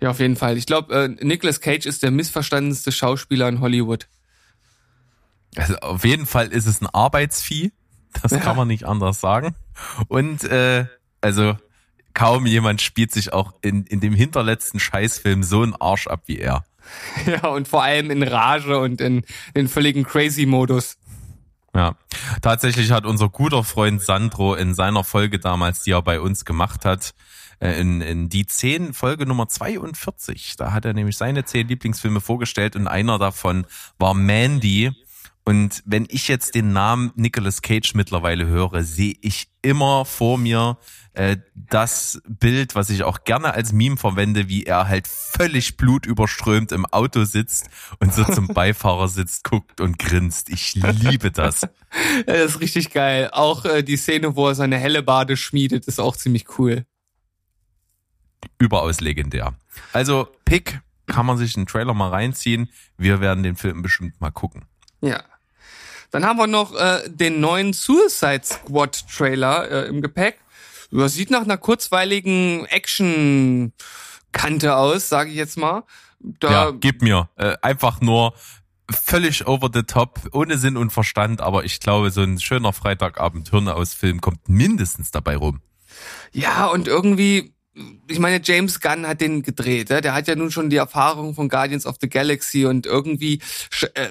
Ja, auf jeden Fall. Ich glaube, äh, Nicolas Cage ist der missverstandenste Schauspieler in Hollywood. Also auf jeden Fall ist es ein Arbeitsvieh. Das Ja. kann man nicht anders sagen. Und äh, also kaum jemand spielt sich auch in, in dem hinterletzten Scheißfilm so einen Arsch ab wie er. Ja, und vor allem in Rage und in den völligen Crazy-Modus. Ja, tatsächlich hat unser guter Freund Sandro in seiner Folge damals, die er bei uns gemacht hat, äh, in, in die 10 Folge Nummer 42, da hat er nämlich seine 10 Lieblingsfilme vorgestellt und einer davon war Mandy. Und wenn ich jetzt den Namen Nicolas Cage mittlerweile höre, sehe ich immer vor mir äh, das Bild, was ich auch gerne als Meme verwende, wie er halt völlig blutüberströmt im Auto sitzt und so zum Beifahrersitz guckt und grinst. Ich liebe das. Das ist richtig geil. Auch äh, die Szene, wo er seine helle Bade schmiedet, ist auch ziemlich cool. Überaus legendär. Also Pick kann man sich einen Trailer mal reinziehen. Wir werden den Film bestimmt mal gucken. Ja. Dann haben wir noch äh, den neuen Suicide Squad Trailer äh, im Gepäck. Das sieht nach einer kurzweiligen Action-Kante aus, sage ich jetzt mal. Da ja, gib mir. Äh, einfach nur völlig over the top, ohne Sinn und Verstand, aber ich glaube, so ein schöner Freitagabend Hirne-aus-Film kommt mindestens dabei rum. Ja, und irgendwie, ich meine, James Gunn hat den gedreht, ja? der hat ja nun schon die Erfahrung von Guardians of the Galaxy und irgendwie, äh,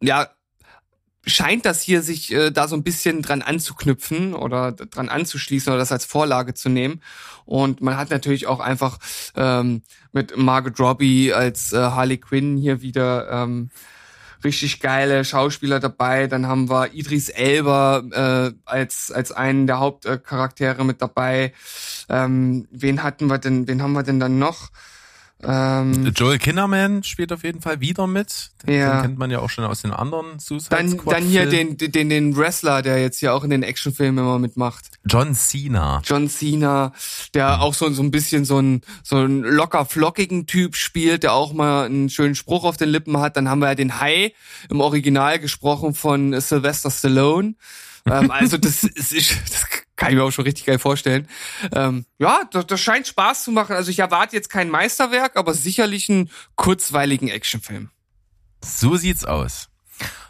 ja, scheint das hier sich äh, da so ein bisschen dran anzuknüpfen oder dran anzuschließen oder das als Vorlage zu nehmen. Und man hat natürlich auch einfach ähm, mit Margot Robbie als äh, Harley Quinn hier wieder ähm, richtig geile Schauspieler dabei. Dann haben wir Idris Elba äh, als als einen der Hauptcharaktere mit dabei. Ähm, wen hatten wir denn? Wen haben wir denn dann noch? Ähm, Joel Kinnerman spielt auf jeden Fall wieder mit. Den, ja. den kennt man ja auch schon aus den anderen Suicide dann, Squad Dann hier den, den, den Wrestler, der jetzt hier auch in den Actionfilmen immer mitmacht. John Cena. John Cena, der mhm. auch so, so ein bisschen so ein, so ein locker flockigen Typ spielt, der auch mal einen schönen Spruch auf den Lippen hat. Dann haben wir ja den Hai im Original gesprochen von Sylvester Stallone. ähm, also das ist, das kann ich mir auch schon richtig geil vorstellen. Ähm, ja, das, das scheint Spaß zu machen. Also ich erwarte jetzt kein Meisterwerk, aber sicherlich einen kurzweiligen Actionfilm. So sieht's aus.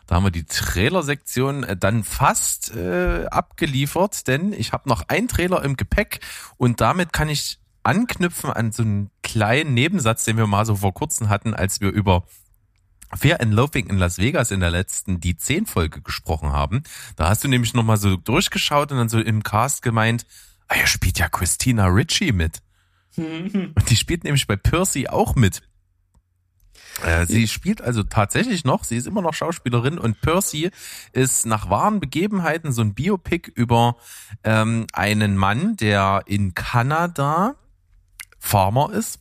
Da haben wir die Trailer-Sektion äh, dann fast äh, abgeliefert, denn ich habe noch einen Trailer im Gepäck und damit kann ich anknüpfen an so einen kleinen Nebensatz, den wir mal so vor kurzem hatten, als wir über Fear and Loathing in Las Vegas in der letzten die 10 Folge gesprochen haben. Da hast du nämlich nochmal so durchgeschaut und dann so im Cast gemeint, ah, hier spielt ja Christina Ritchie mit. und die spielt nämlich bei Percy auch mit. Äh, sie spielt also tatsächlich noch, sie ist immer noch Schauspielerin und Percy ist nach wahren Begebenheiten so ein Biopic über ähm, einen Mann, der in Kanada Farmer ist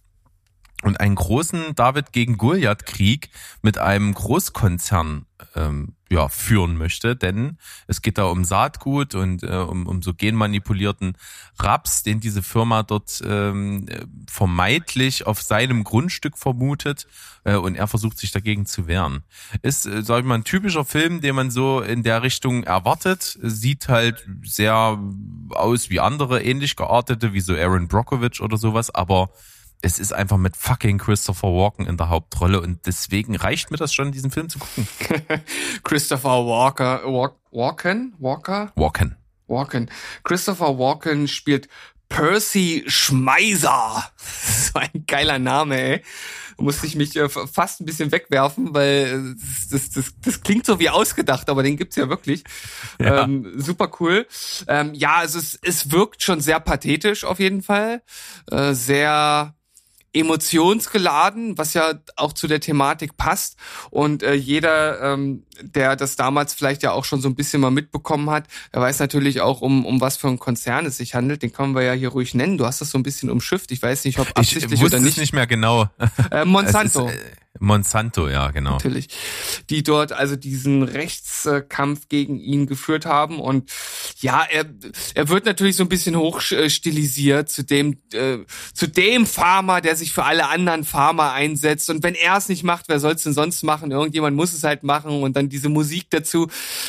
und einen großen David gegen Goliath Krieg mit einem Großkonzern ähm, ja, führen möchte, denn es geht da um Saatgut und äh, um, um so genmanipulierten Raps, den diese Firma dort ähm, vermeintlich auf seinem Grundstück vermutet äh, und er versucht sich dagegen zu wehren. Ist, äh, sag ich mal, ein typischer Film, den man so in der Richtung erwartet, sieht halt sehr aus wie andere ähnlich geartete, wie so Aaron Brockovich oder sowas, aber es ist einfach mit fucking Christopher Walken in der Hauptrolle und deswegen reicht mir das schon, diesen Film zu gucken. Christopher Walker, Walk, Walken, Walker? Walken. Walken. Christopher Walken spielt Percy Schmeiser. So ein geiler Name, ey. Da musste ich mich äh, fast ein bisschen wegwerfen, weil das, das, das klingt so wie ausgedacht, aber den gibt's ja wirklich. Ja. Ähm, super cool. Ähm, ja, also es, es wirkt schon sehr pathetisch auf jeden Fall. Äh, sehr emotionsgeladen, was ja auch zu der Thematik passt. Und äh, jeder, ähm, der das damals vielleicht ja auch schon so ein bisschen mal mitbekommen hat, der weiß natürlich auch, um, um was für ein Konzern es sich handelt. Den können wir ja hier ruhig nennen. Du hast das so ein bisschen umschifft. Ich weiß nicht, ob absichtlich ich oder nicht. Es nicht mehr genau. Äh, Monsanto. Ist, äh, Monsanto, ja, genau. Natürlich. Die dort also diesen Rechtskampf gegen ihn geführt haben. Und ja, er, er wird natürlich so ein bisschen hochstilisiert zu dem, äh, zu dem Farmer, der sich für alle anderen Farmer einsetzt. Und wenn er es nicht macht, wer soll es denn sonst machen? Irgendjemand muss es halt machen. Und dann diese Musik dazu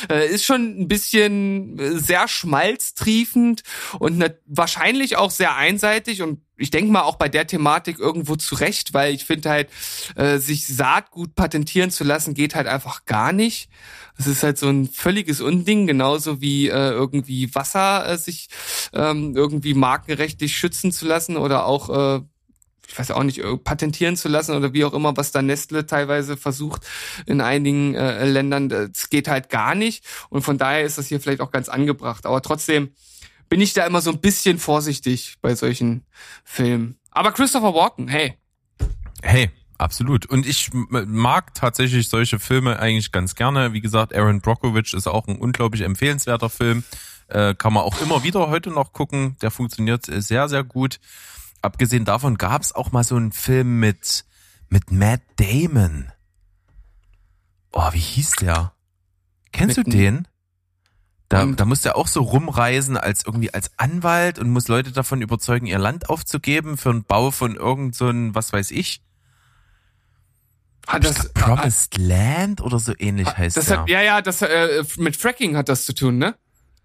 äh, ist schon ein bisschen sehr schmalztriefend und wahrscheinlich auch sehr einseitig und ich denke mal auch bei der Thematik irgendwo zurecht, weil ich finde halt, äh, sich Saatgut patentieren zu lassen, geht halt einfach gar nicht. Es ist halt so ein völliges Unding, genauso wie äh, irgendwie Wasser äh, sich ähm, irgendwie markenrechtlich schützen zu lassen oder auch äh, ich weiß auch nicht, patentieren zu lassen oder wie auch immer, was da Nestle teilweise versucht in einigen äh, Ländern. Es geht halt gar nicht. Und von daher ist das hier vielleicht auch ganz angebracht. Aber trotzdem, bin ich da immer so ein bisschen vorsichtig bei solchen Filmen. Aber Christopher Walken, hey. Hey, absolut. Und ich mag tatsächlich solche Filme eigentlich ganz gerne. Wie gesagt, Aaron Brockovich ist auch ein unglaublich empfehlenswerter Film. Äh, kann man auch immer wieder heute noch gucken. Der funktioniert sehr, sehr gut. Abgesehen davon gab es auch mal so einen Film mit, mit Matt Damon. Oh, wie hieß der? Kennst mit du den? Da, da muss er auch so rumreisen als irgendwie als Anwalt und muss Leute davon überzeugen, ihr Land aufzugeben für einen Bau von irgend so ein, was weiß ich. Hat das, glaub, Promised Land oder so ähnlich heißt das der. Hat, ja, ja, das äh, mit Fracking hat das zu tun, ne?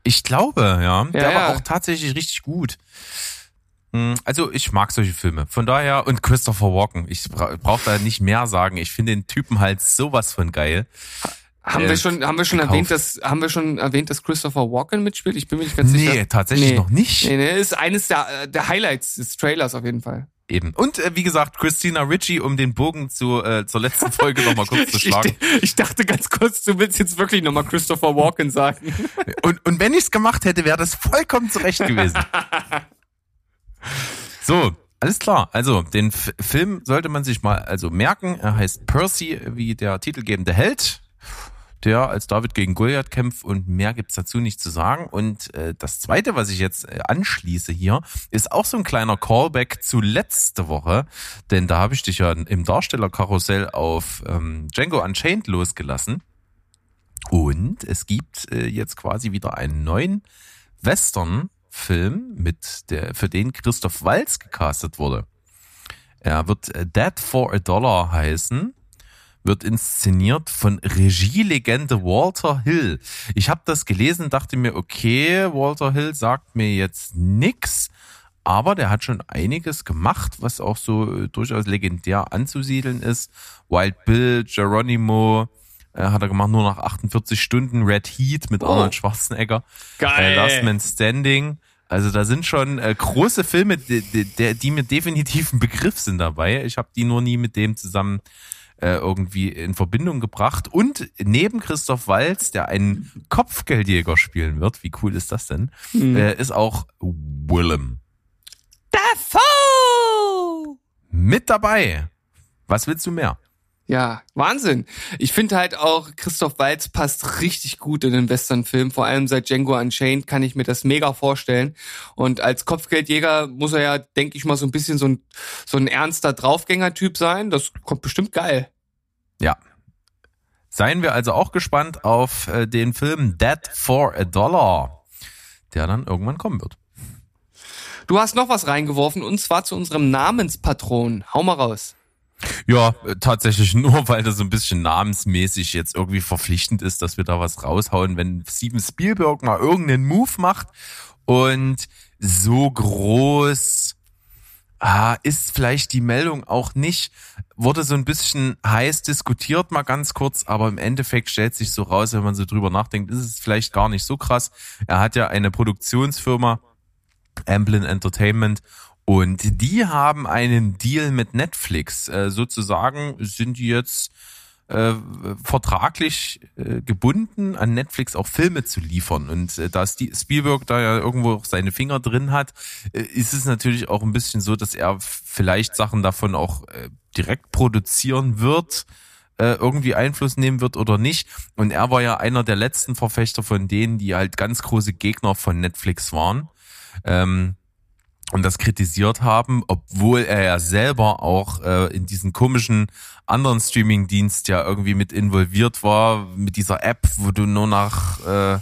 Ich glaube, ja. ja der ja. war auch tatsächlich richtig gut. Hm, also ich mag solche Filme. Von daher, und Christopher Walken, ich bra brauche da nicht mehr sagen. Ich finde den Typen halt sowas von geil. Haben Äh, wir schon, haben wir schon gekauft. erwähnt, dass, haben wir schon erwähnt, dass Christopher Walken mitspielt? Ich bin mir nicht ganz sicher. Nee, tatsächlich Nee. noch nicht. Nee, nee, ist eines der, der Highlights des Trailers auf jeden Fall. Eben. Und äh, wie gesagt, Christina Ritchie, um den Bogen zu, äh, zur letzten Folge nochmal kurz zu Ich, schlagen. ich dachte ganz kurz, du willst jetzt wirklich nochmal Christopher Walken sagen. Und, und wenn ich's gemacht hätte, wäre das vollkommen zurecht gewesen. So, alles klar. Also, den F Film sollte man sich mal also merken. Er heißt Percy, wie der titelgebende Held, der als David gegen Goliath kämpft und mehr gibt's dazu nicht zu sagen. Und äh, das zweite, was ich jetzt äh, anschließe hier, ist auch so ein kleiner Callback zu letzte Woche, denn da habe ich dich ja im Darstellerkarussell auf ähm, Django Unchained losgelassen. Und es gibt äh, jetzt quasi wieder einen neuen Western-Film, mit der, für den Christoph Walz gecastet wurde. Er wird äh, Dead for a Dollar heißen, wird inszeniert von Regielegende Walter Hill. Ich habe das gelesen, dachte mir, okay, Walter Hill sagt mir jetzt nix, aber der hat schon einiges gemacht, was auch so äh, durchaus legendär anzusiedeln ist. Wild Bill, Geronimo, äh, hat er gemacht, nur nach 48 Stunden, Red Heat mit Oh. Arnold Schwarzenegger, Geil. äh, Last Man Standing. Also da sind schon äh, große Filme, die, die, die mir definitiv ein Begriff sind dabei. Ich habe die nur nie mit dem zusammen äh, irgendwie in Verbindung gebracht. Und neben Christoph Walz, der einen Kopfgeldjäger spielen wird, wie cool ist das denn, äh, ist auch Willem Dafoe! mit dabei. Was willst du mehr? Ja, Wahnsinn. Ich finde halt auch, Christoph Waltz passt richtig gut in den Western-Film. Vor allem seit Django Unchained kann ich mir das mega vorstellen. Und als Kopfgeldjäger muss er ja, denke ich mal, so ein bisschen so ein, so ein ernster Draufgänger-Typ sein. Das kommt bestimmt geil. Ja. Seien wir also auch gespannt auf äh, den Film Dead for a Dollar, der dann irgendwann kommen wird. Du hast noch was reingeworfen und zwar zu unserem Namenspatron. Hau mal raus. Ja, äh, tatsächlich nur, weil das so ein bisschen namensmäßig jetzt irgendwie verpflichtend ist, dass wir da was raushauen, wenn Steven Spielberg mal irgendeinen Move macht und so groß ah, ist vielleicht die Meldung auch nicht, wurde so ein bisschen heiß diskutiert mal ganz kurz, aber im Endeffekt stellt sich so raus, wenn man so drüber nachdenkt, ist es vielleicht gar nicht so krass. Er hat ja eine Produktionsfirma, Amblin Entertainment, und die haben einen Deal mit Netflix. Äh, sozusagen sind die jetzt äh, vertraglich äh, gebunden, an Netflix auch Filme zu liefern. Und äh, da Spielberg da ja irgendwo auch seine Finger drin hat, äh, ist es natürlich auch ein bisschen so, dass er vielleicht Sachen davon auch äh, direkt produzieren wird äh, irgendwie Einfluss nehmen wird oder nicht. Und er war ja einer der letzten Verfechter von denen, die halt ganz große Gegner von Netflix waren. Ähm, und das kritisiert haben, obwohl er ja selber auch äh, in diesen komischen anderen Streaming-Dienst ja irgendwie mit involviert war, mit dieser App, wo du nur nach äh,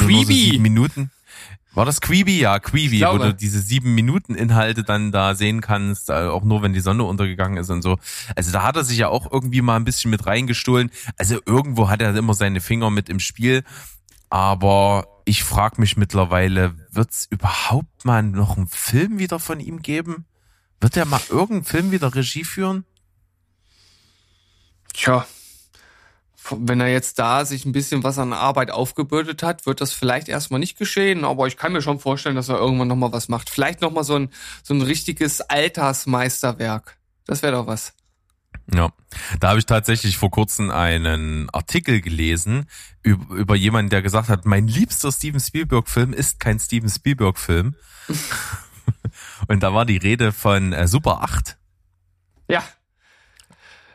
nur so sieben Minuten. War das Quibi? Ja, Ich wo du diese sieben Minuten Inhalte dann da sehen kannst, äh, auch nur wenn die Sonne untergegangen ist und so. Also da hat er sich ja auch irgendwie mal ein bisschen mit reingestohlen. Also irgendwo hat er immer seine Finger mit im Spiel. Aber ich frage mich mittlerweile, wird's überhaupt mal noch einen Film wieder von ihm geben? Wird er mal irgendeinen Film wieder Regie führen? Tja, wenn er jetzt da sich ein bisschen was an Arbeit aufgebürdet hat, wird das vielleicht erstmal nicht geschehen, aber ich kann mir schon vorstellen, dass er irgendwann nochmal was macht. Vielleicht nochmal so ein, so ein richtiges Altersmeisterwerk. Das wäre doch was. Ja, da habe ich tatsächlich vor kurzem einen Artikel gelesen über, über jemanden, der gesagt hat, mein liebster Steven Spielberg-Film ist kein Steven Spielberg-Film. Und da war die Rede von äh, Super 8. Ja.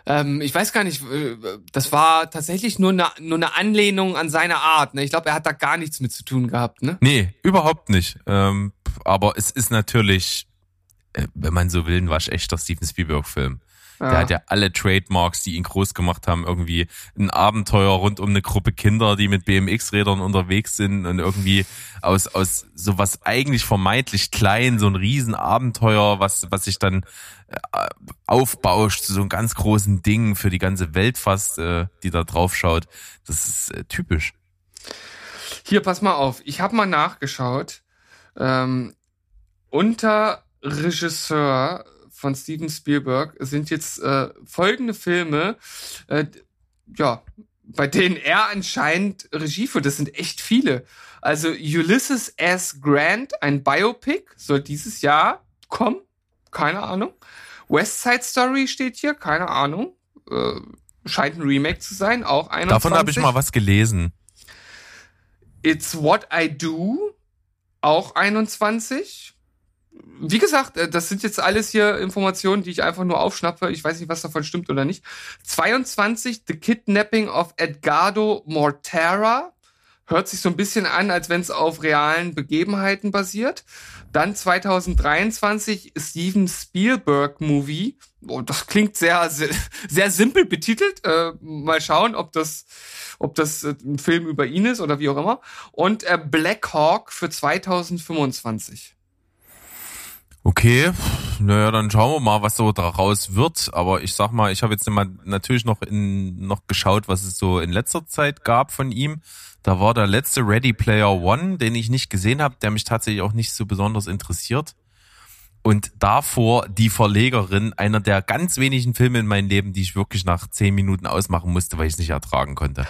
Ähm, ich weiß gar nicht, äh, das war tatsächlich nur eine, nur eine Anlehnung an seine Art. Ne? Ich glaube, er hat da gar nichts mit zu tun gehabt. Ne? Nee, überhaupt nicht. Ähm, aber es ist natürlich, äh, wenn man so will, ein waschechter Steven Spielberg-Film. Ja. Der hat ja alle Trademarks, die ihn groß gemacht haben, irgendwie ein Abenteuer rund um eine Gruppe Kinder, die mit BMX-Rädern unterwegs sind und irgendwie aus, aus sowas eigentlich vermeintlich klein, so ein Riesenabenteuer, was, was sich dann äh, aufbauscht zu so einem ganz großen Ding für die ganze Welt fast, äh, die da drauf schaut. Das ist äh, typisch. Hier, pass mal auf. Ich habe mal nachgeschaut. Ähm, unter Regisseur von Steven Spielberg sind jetzt äh, folgende Filme, äh, ja, bei denen er anscheinend Regie führt. Das sind echt viele. Also Ulysses S. Grant, ein Biopic, soll dieses Jahr kommen. Keine Ahnung. West Side Story steht hier, keine Ahnung. Äh, scheint ein Remake zu sein, auch 21. Davon habe ich mal was gelesen. It's What I Do, auch 21 wie gesagt, äh, das sind jetzt alles hier Informationen, die ich einfach nur aufschnappe. Ich weiß nicht, was davon stimmt oder nicht. 22, The Kidnapping of Edgardo Mortera. Hört sich so ein bisschen an, als wenn es auf realen Begebenheiten basiert. Dann 2023 Steven Spielberg Movie. Oh, das klingt sehr, sehr, sehr simpel betitelt. Äh, mal schauen, ob das, ob das äh, ein Film über ihn ist oder wie auch immer. Und äh, Black Hawk für 2025. Okay, naja, dann schauen wir mal, was so daraus wird. Aber ich sag mal, ich habe jetzt immer natürlich noch in noch geschaut, was es so in letzter Zeit gab von ihm. Da war der letzte Ready Player One, den ich nicht gesehen habe, der mich tatsächlich auch nicht so besonders interessiert. Und davor die Verlegerin, einer der ganz wenigen Filme in meinem Leben, die ich wirklich nach zehn Minuten ausmachen musste, weil ich es nicht ertragen konnte.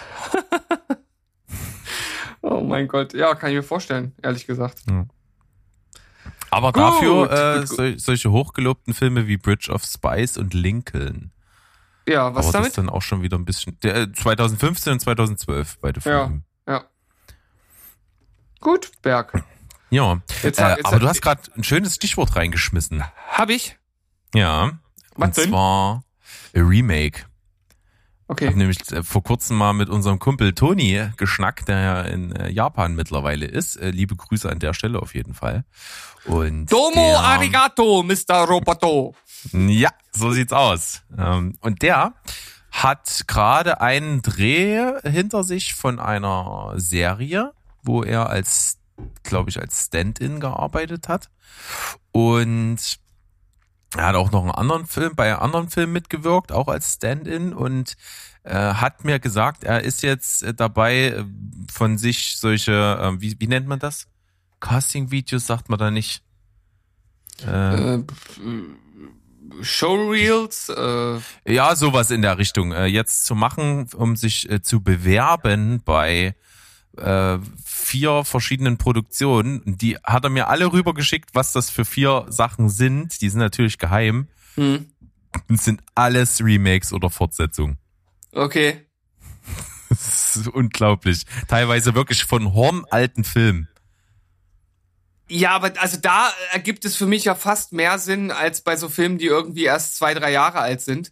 oh mein Gott, ja, kann ich mir vorstellen, ehrlich gesagt. Ja. Aber gut, dafür äh, gut, gut. solche hochgelobten Filme wie Bridge of Spice und Lincoln. Ja, was Aber damit? Das ist dann auch schon wieder ein bisschen. Der, 2015 äh, und 2012 beide Filme. Ja, ja. Gut, Berg. Ja, jetzt, äh, jetzt, aber du hast gerade ein schönes Stichwort reingeschmissen. Hab ich? Ja. Was und denn? zwar a Remake. Okay. Ich habe nämlich äh, vor kurzem mal mit unserem Kumpel Toni geschnackt, der ja in äh, Japan mittlerweile ist. Äh, liebe Grüße an der Stelle auf jeden Fall. Und Domo der, arigato, Mr. Roboto. Ja, so sieht's aus. Ähm, und der hat gerade einen Dreh hinter sich von einer Serie, wo er als, glaube ich, als Stand-in gearbeitet hat. Und er hat auch noch einen anderen Film, bei einem anderen Film mitgewirkt, auch als Stand-in und äh, hat mir gesagt, er ist jetzt äh, dabei, äh, von sich solche, äh, wie, wie nennt man das? Casting-Videos sagt man da nicht. Äh, äh, Showreels? Äh. Ja, sowas in der Richtung. Äh, jetzt zu machen, um sich äh, zu bewerben bei äh, vier verschiedenen Produktionen. Die hat er mir alle rübergeschickt, was das für vier Sachen sind. Die sind natürlich geheim. Hm. Und sind alles Remakes oder Fortsetzungen. Okay. Das ist unglaublich. Teilweise wirklich von hornalten Filmen. Ja, aber also da ergibt es für mich ja fast mehr Sinn als bei so Filmen, die irgendwie erst zwei, drei Jahre alt sind.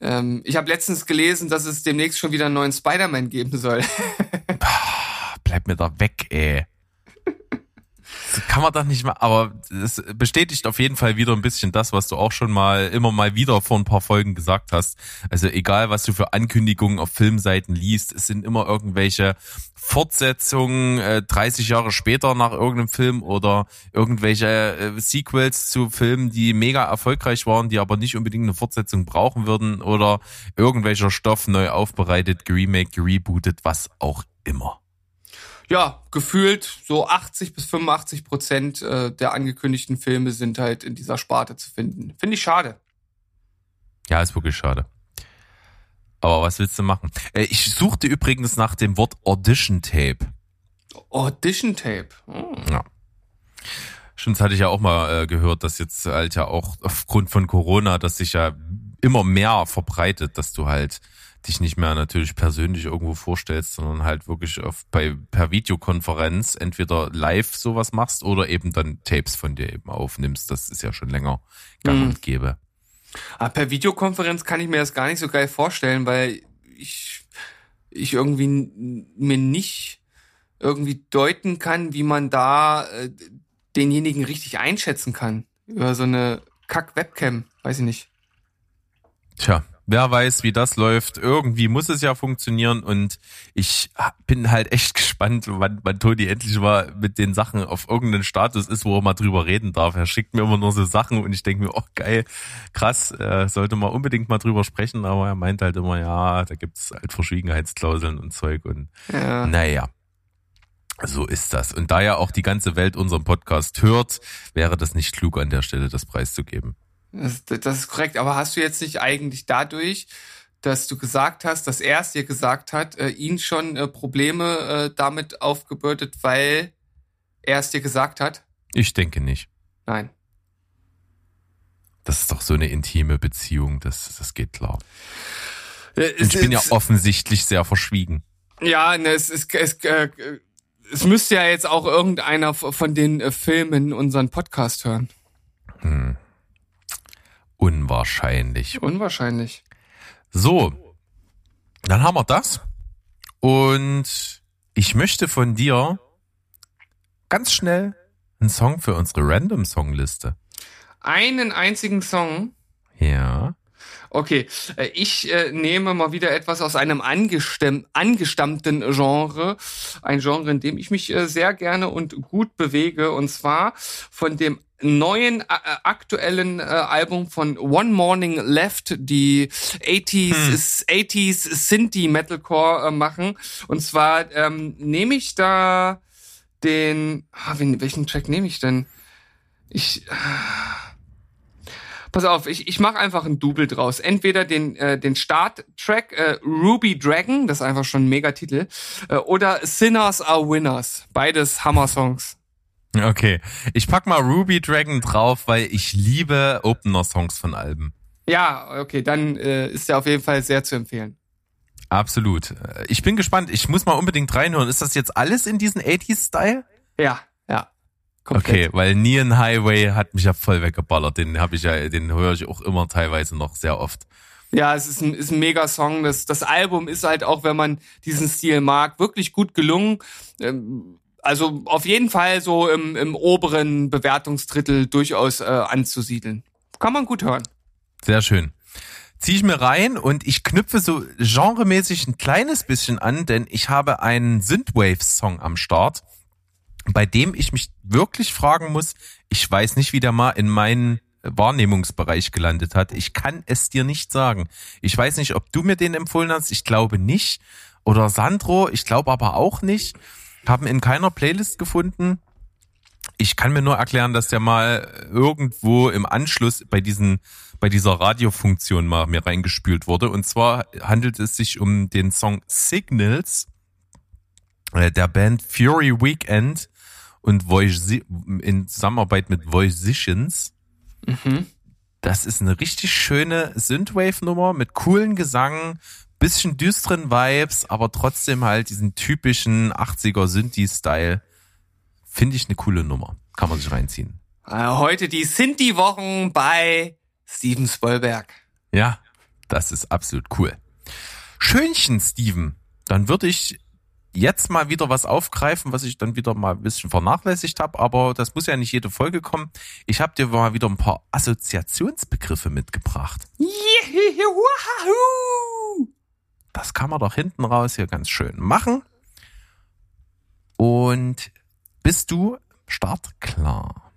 Ähm, ich habe letztens gelesen, dass es demnächst schon wieder einen neuen Spider-Man geben soll. bleib mir da weg, ey. Das kann man doch nicht mal, aber es bestätigt auf jeden Fall wieder ein bisschen das, was du auch schon mal immer mal wieder vor ein paar Folgen gesagt hast. Also egal, was du für Ankündigungen auf Filmseiten liest, es sind immer irgendwelche Fortsetzungen äh, 30 Jahre später nach irgendeinem Film oder irgendwelche äh, Sequels zu Filmen, die mega erfolgreich waren, die aber nicht unbedingt eine Fortsetzung brauchen würden oder irgendwelcher Stoff neu aufbereitet, geremaked, gerebootet, was auch immer ja, gefühlt so 80 bis 85 Prozent äh, der angekündigten Filme sind halt in dieser Sparte zu finden. Finde ich schade. Ja, ist wirklich schade. Aber was willst du machen? Äh, ich suchte übrigens nach dem Wort Audition Tape. Audition Tape. Oh. Ja. Stimmt, hatte ich ja auch mal äh, gehört, dass jetzt halt ja auch aufgrund von Corona, dass sich ja immer mehr verbreitet, dass du halt dich nicht mehr natürlich persönlich irgendwo vorstellst, sondern halt wirklich auf, bei, per Videokonferenz entweder live sowas machst oder eben dann Tapes von dir eben aufnimmst. Das ist ja schon länger gang mhm. und gäbe. Aber per Videokonferenz kann ich mir das gar nicht so geil vorstellen, weil ich, ich irgendwie mir nicht irgendwie deuten kann, wie man da äh, denjenigen richtig einschätzen kann. Über so eine Kack-Webcam, weiß ich nicht. Tja, wer weiß, wie das läuft. Irgendwie muss es ja funktionieren und ich bin halt echt gespannt, wann, wann Toni endlich mal mit den Sachen auf irgendeinen Status ist, wo er mal drüber reden darf. Er schickt mir immer nur so Sachen und ich denke mir, oh geil, krass, äh, sollte man unbedingt mal drüber sprechen, aber er meint halt immer, ja, da gibt's halt Verschwiegenheitsklauseln und Zeug und ja. naja. So ist das. Und da ja auch die ganze Welt unseren Podcast hört, wäre das nicht klug, an der Stelle das preiszugeben. Das, das ist korrekt, aber hast du jetzt nicht eigentlich dadurch, dass du gesagt hast, dass er es dir gesagt hat, äh, ihn schon äh, Probleme äh, damit aufgebürdet, weil er es dir gesagt hat? Ich denke nicht. Nein. Das ist doch so eine intime Beziehung, das, das geht klar. Äh, es, ich bin ja offensichtlich sehr verschwiegen. Ja, ne, es, es, es, äh, es müsste ja jetzt auch irgendeiner von den äh, Filmen unseren Podcast hören. Hm. Unwahrscheinlich. Unwahrscheinlich. So, dann haben wir das. Und ich möchte von dir ganz schnell einen Song für unsere Random-Songliste. Einen einzigen Song? Ja. Okay, äh, ich äh, nehme mal wieder etwas aus einem angestammten Genre, ein Genre, in dem ich mich äh, sehr gerne und gut bewege, und zwar von dem neuen äh, aktuellen äh, Album von One Morning Left, die 80s hm. 80s Synthie Metalcore äh, machen und zwar ähm, nehme ich da den ah, wen, welchen Track nehme ich denn? Ich äh, Pass auf, ich, ich mache einfach ein Double draus. Entweder den, äh, den Start-Track äh, Ruby Dragon, das ist einfach schon ein Megatitel, äh, oder Sinners are Winners. Beides Hammer-Songs. Okay, ich pack mal Ruby Dragon drauf, weil ich liebe Opener-Songs von Alben. Ja, okay, dann äh, ist der auf jeden Fall sehr zu empfehlen. Absolut. Ich bin gespannt. Ich muss mal unbedingt reinhören. Ist das jetzt alles in diesen 80s-Style? Ja, ja. Komplett. Okay, weil Neon Highway hat mich ja voll weggeballert. Den habe ich ja, den höre ich auch immer teilweise noch sehr oft. Ja, es ist ein, ist ein mega Song. Das, das Album ist halt auch, wenn man diesen Stil mag, wirklich gut gelungen. Ähm, also auf jeden Fall so im, im oberen Bewertungsdrittel durchaus äh, anzusiedeln. Kann man gut hören. Sehr schön. Zieh ich mir rein und ich knüpfe so genremäßig ein kleines bisschen an, denn ich habe einen Synthwave-Song am Start bei dem ich mich wirklich fragen muss, ich weiß nicht, wie der mal in meinen Wahrnehmungsbereich gelandet hat. Ich kann es dir nicht sagen. Ich weiß nicht, ob du mir den empfohlen hast. Ich glaube nicht. Oder Sandro, ich glaube aber auch nicht. Haben in keiner Playlist gefunden. Ich kann mir nur erklären, dass der mal irgendwo im Anschluss bei diesen bei dieser Radiofunktion mal mir reingespült wurde. Und zwar handelt es sich um den Song Signals äh, der Band Fury Weekend und Voice, in Zusammenarbeit mit Voicitions. Mhm. Das ist eine richtig schöne Synthwave-Nummer mit coolen Gesang, bisschen düsteren Vibes, aber trotzdem halt diesen typischen 80er Synthie-Style. Finde ich eine coole Nummer. Kann man sich reinziehen. Äh, heute die Synthie-Wochen bei Steven Spoilberg. Ja, das ist absolut cool. Schönchen, Steven. Dann würde ich jetzt mal wieder was aufgreifen, was ich dann wieder mal ein bisschen vernachlässigt habe, aber das muss ja nicht jede Folge kommen. Ich habe dir mal wieder ein paar Assoziationsbegriffe mitgebracht. Das kann man doch hinten raus hier ganz schön machen. Und bist du startklar?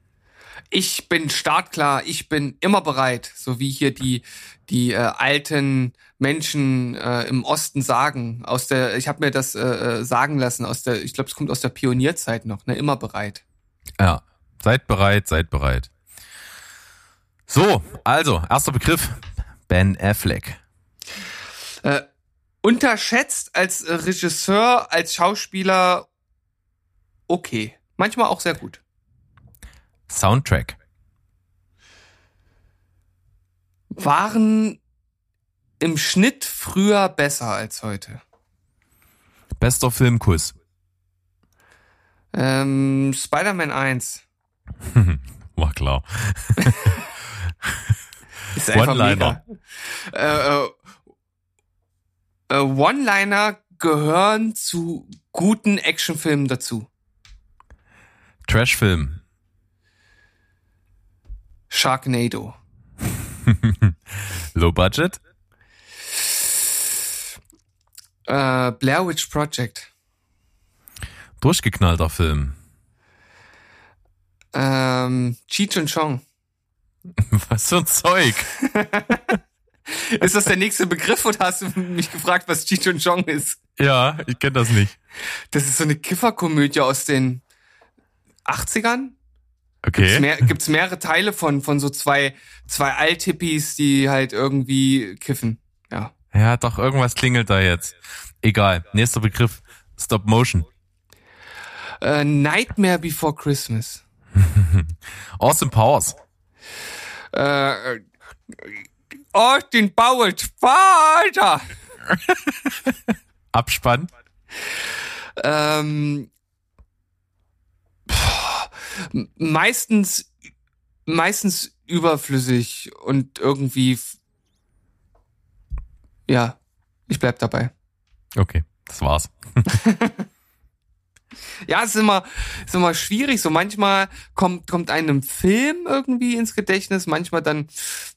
Ich bin startklar, ich bin immer bereit, so wie hier die die äh, alten Menschen äh, im Osten sagen. Aus der, ich habe mir das äh, äh, sagen lassen aus der, ich glaube, es kommt aus der Pionierzeit noch, ne, immer bereit. Ja, seid bereit, seid bereit. So, also erster Begriff: Ben Affleck. Äh, unterschätzt als Regisseur, als Schauspieler, okay, manchmal auch sehr gut. Soundtrack waren im Schnitt früher besser als heute. Bester Filmkuss. Ähm, Spider-Man 1. War klar. Ist einfach One-Liner. mega. Äh, äh, One-Liner gehören zu guten Actionfilmen dazu. Trashfilm. Sharknado. Low Budget. Äh, Blair Witch Project. Durchgeknallter Film. Ähm, Cheech und Chong. Was für ein Zeug. Ist das der nächste Begriff oder hast du mich gefragt, was Cheech und Chong ist? Ja, ich kenne das nicht. Das ist so eine Kifferkomödie aus den 80ern. Gibt's, Okay. mehr, gibt's mehrere Teile von, von so zwei, zwei Althippies, die halt irgendwie kiffen. Ja. Ja, doch, irgendwas klingelt da jetzt. Egal. Nächster Begriff. Stop Motion. Äh, Nightmare Before Christmas. Austin Powers. Äh, Austin Powers Vater. Abspann. Ähm, m- meistens, meistens überflüssig und irgendwie, ja, ich bleib dabei. Okay, das war's. Ja, es ist immer, ist immer schwierig. So manchmal kommt, kommt einem Film irgendwie ins Gedächtnis, manchmal dann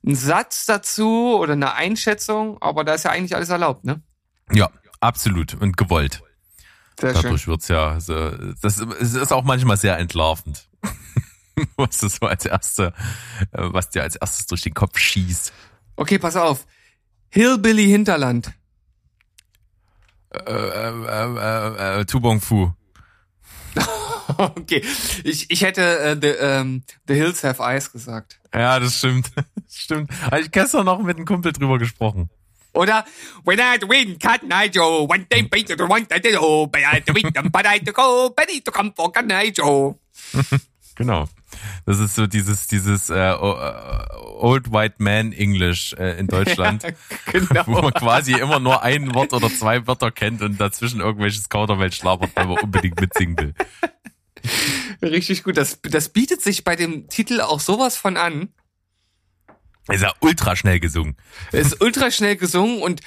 ein Satz dazu oder eine Einschätzung, aber da ist ja eigentlich alles erlaubt, ne? Ja, absolut. Und gewollt. Sehr schön. Dadurch wird's ja, das es ist auch manchmal sehr entlarvend. was du so als erste, was dir als erstes durch den Kopf schießt. Okay, pass auf. Hillbilly Hinterland. Äh, äh, äh, äh, äh, Tubong Fu. Okay, ich, ich hätte äh, the, ähm, the Hills Have Eyes gesagt. Ja, das stimmt. Das stimmt. Habe ich gestern noch mit einem Kumpel drüber gesprochen. Oder When I had win, night Joe, one day beat to one day to but I had to win them, but I had to go, Betty to come for Joe. Genau. Das ist so dieses, dieses äh, äh, Old White Man English äh, in Deutschland, genau. wo man quasi immer nur ein Wort oder zwei Wörter kennt und dazwischen irgendwelches Kauderwelsch schlabert, weil man unbedingt mitsingen will. Richtig gut. Das, das bietet sich bei dem Titel auch sowas von an. Ist ja ultra schnell gesungen. Es ist ultra schnell gesungen und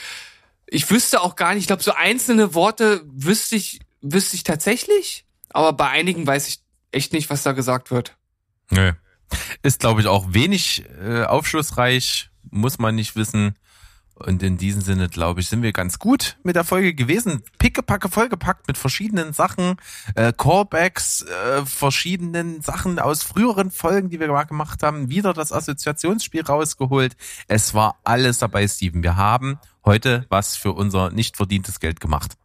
ich wüsste auch gar nicht, ich glaube, so einzelne Worte wüsste ich, wüsste ich tatsächlich, aber bei einigen weiß ich echt nicht, was da gesagt wird. Nö. Ist, glaube ich, auch wenig äh, aufschlussreich, muss man nicht wissen. Und in diesem Sinne, glaube ich, sind wir ganz gut mit der Folge gewesen. Pickepacke vollgepackt mit verschiedenen Sachen, äh, Callbacks, äh, verschiedenen Sachen aus früheren Folgen, die wir mal gemacht haben. Wieder das Assoziationsspiel rausgeholt. Es war alles dabei, Steven. Wir haben heute was für unser nicht verdientes Geld gemacht.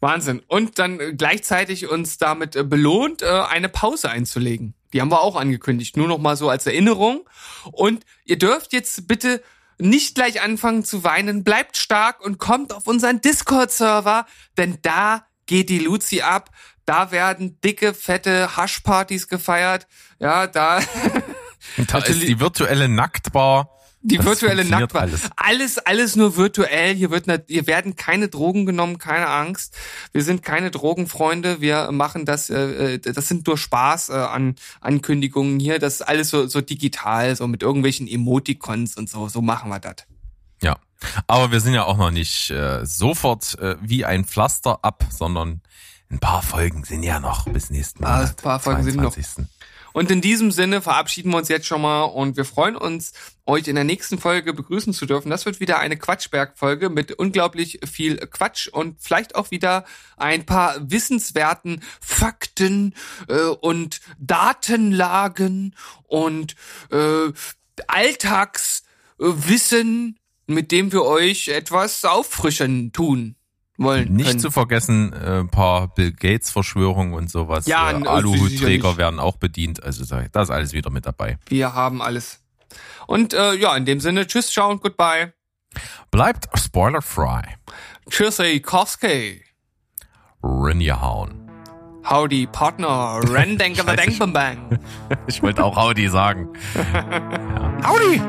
Wahnsinn. Und dann äh, gleichzeitig uns damit äh, belohnt, äh, eine Pause einzulegen. Die haben wir auch angekündigt. Nur noch mal so als Erinnerung. Und ihr dürft jetzt bitte nicht gleich anfangen zu weinen. Bleibt stark und kommt auf unseren Discord-Server, denn da geht die Luzi ab. Da werden dicke, fette Haschpartys gefeiert. Ja, da Da ist die virtuelle Nacktbar. Die Das virtuelle Nacktbar. alles. alles, alles nur virtuell. Hier wird, hier werden keine Drogen genommen, keine Angst. Wir sind keine Drogenfreunde. Wir machen das, äh, äh, das sind nur Spaß äh, an Ankündigungen hier. Das ist alles so, so digital, so mit irgendwelchen Emoticons und so. So machen wir das. Ja, aber wir sind ja auch noch nicht äh, sofort äh, wie ein Pflaster ab, sondern ein paar Folgen sind ja noch bis nächsten Ah, Monat. ein paar Folgen sind noch. 22.. Und in diesem Sinne verabschieden wir uns jetzt schon mal und wir freuen uns, euch in der nächsten Folge begrüßen zu dürfen. Das wird wieder eine Quatschberg-Folge mit unglaublich viel Quatsch und vielleicht auch wieder ein paar wissenswerten Fakten äh, und Datenlagen und äh, Alltagswissen, mit dem wir euch etwas auffrischen tun wollen. Nicht können. zu vergessen, äh, ein paar Bill Gates Verschwörungen und sowas. Ja, äh, Aluhutträger werden auch bedient. Also da ist alles wieder mit dabei. Wir haben alles. Und äh, ja, in dem Sinne, tschüss, ciao und goodbye. Bleibt spoilerfrei. Tschüssi, Koski. Rinjahauen. Howdy, Partner. Ren, denke, denk, bang. Ich wollte auch Audi sagen. ja. Audi!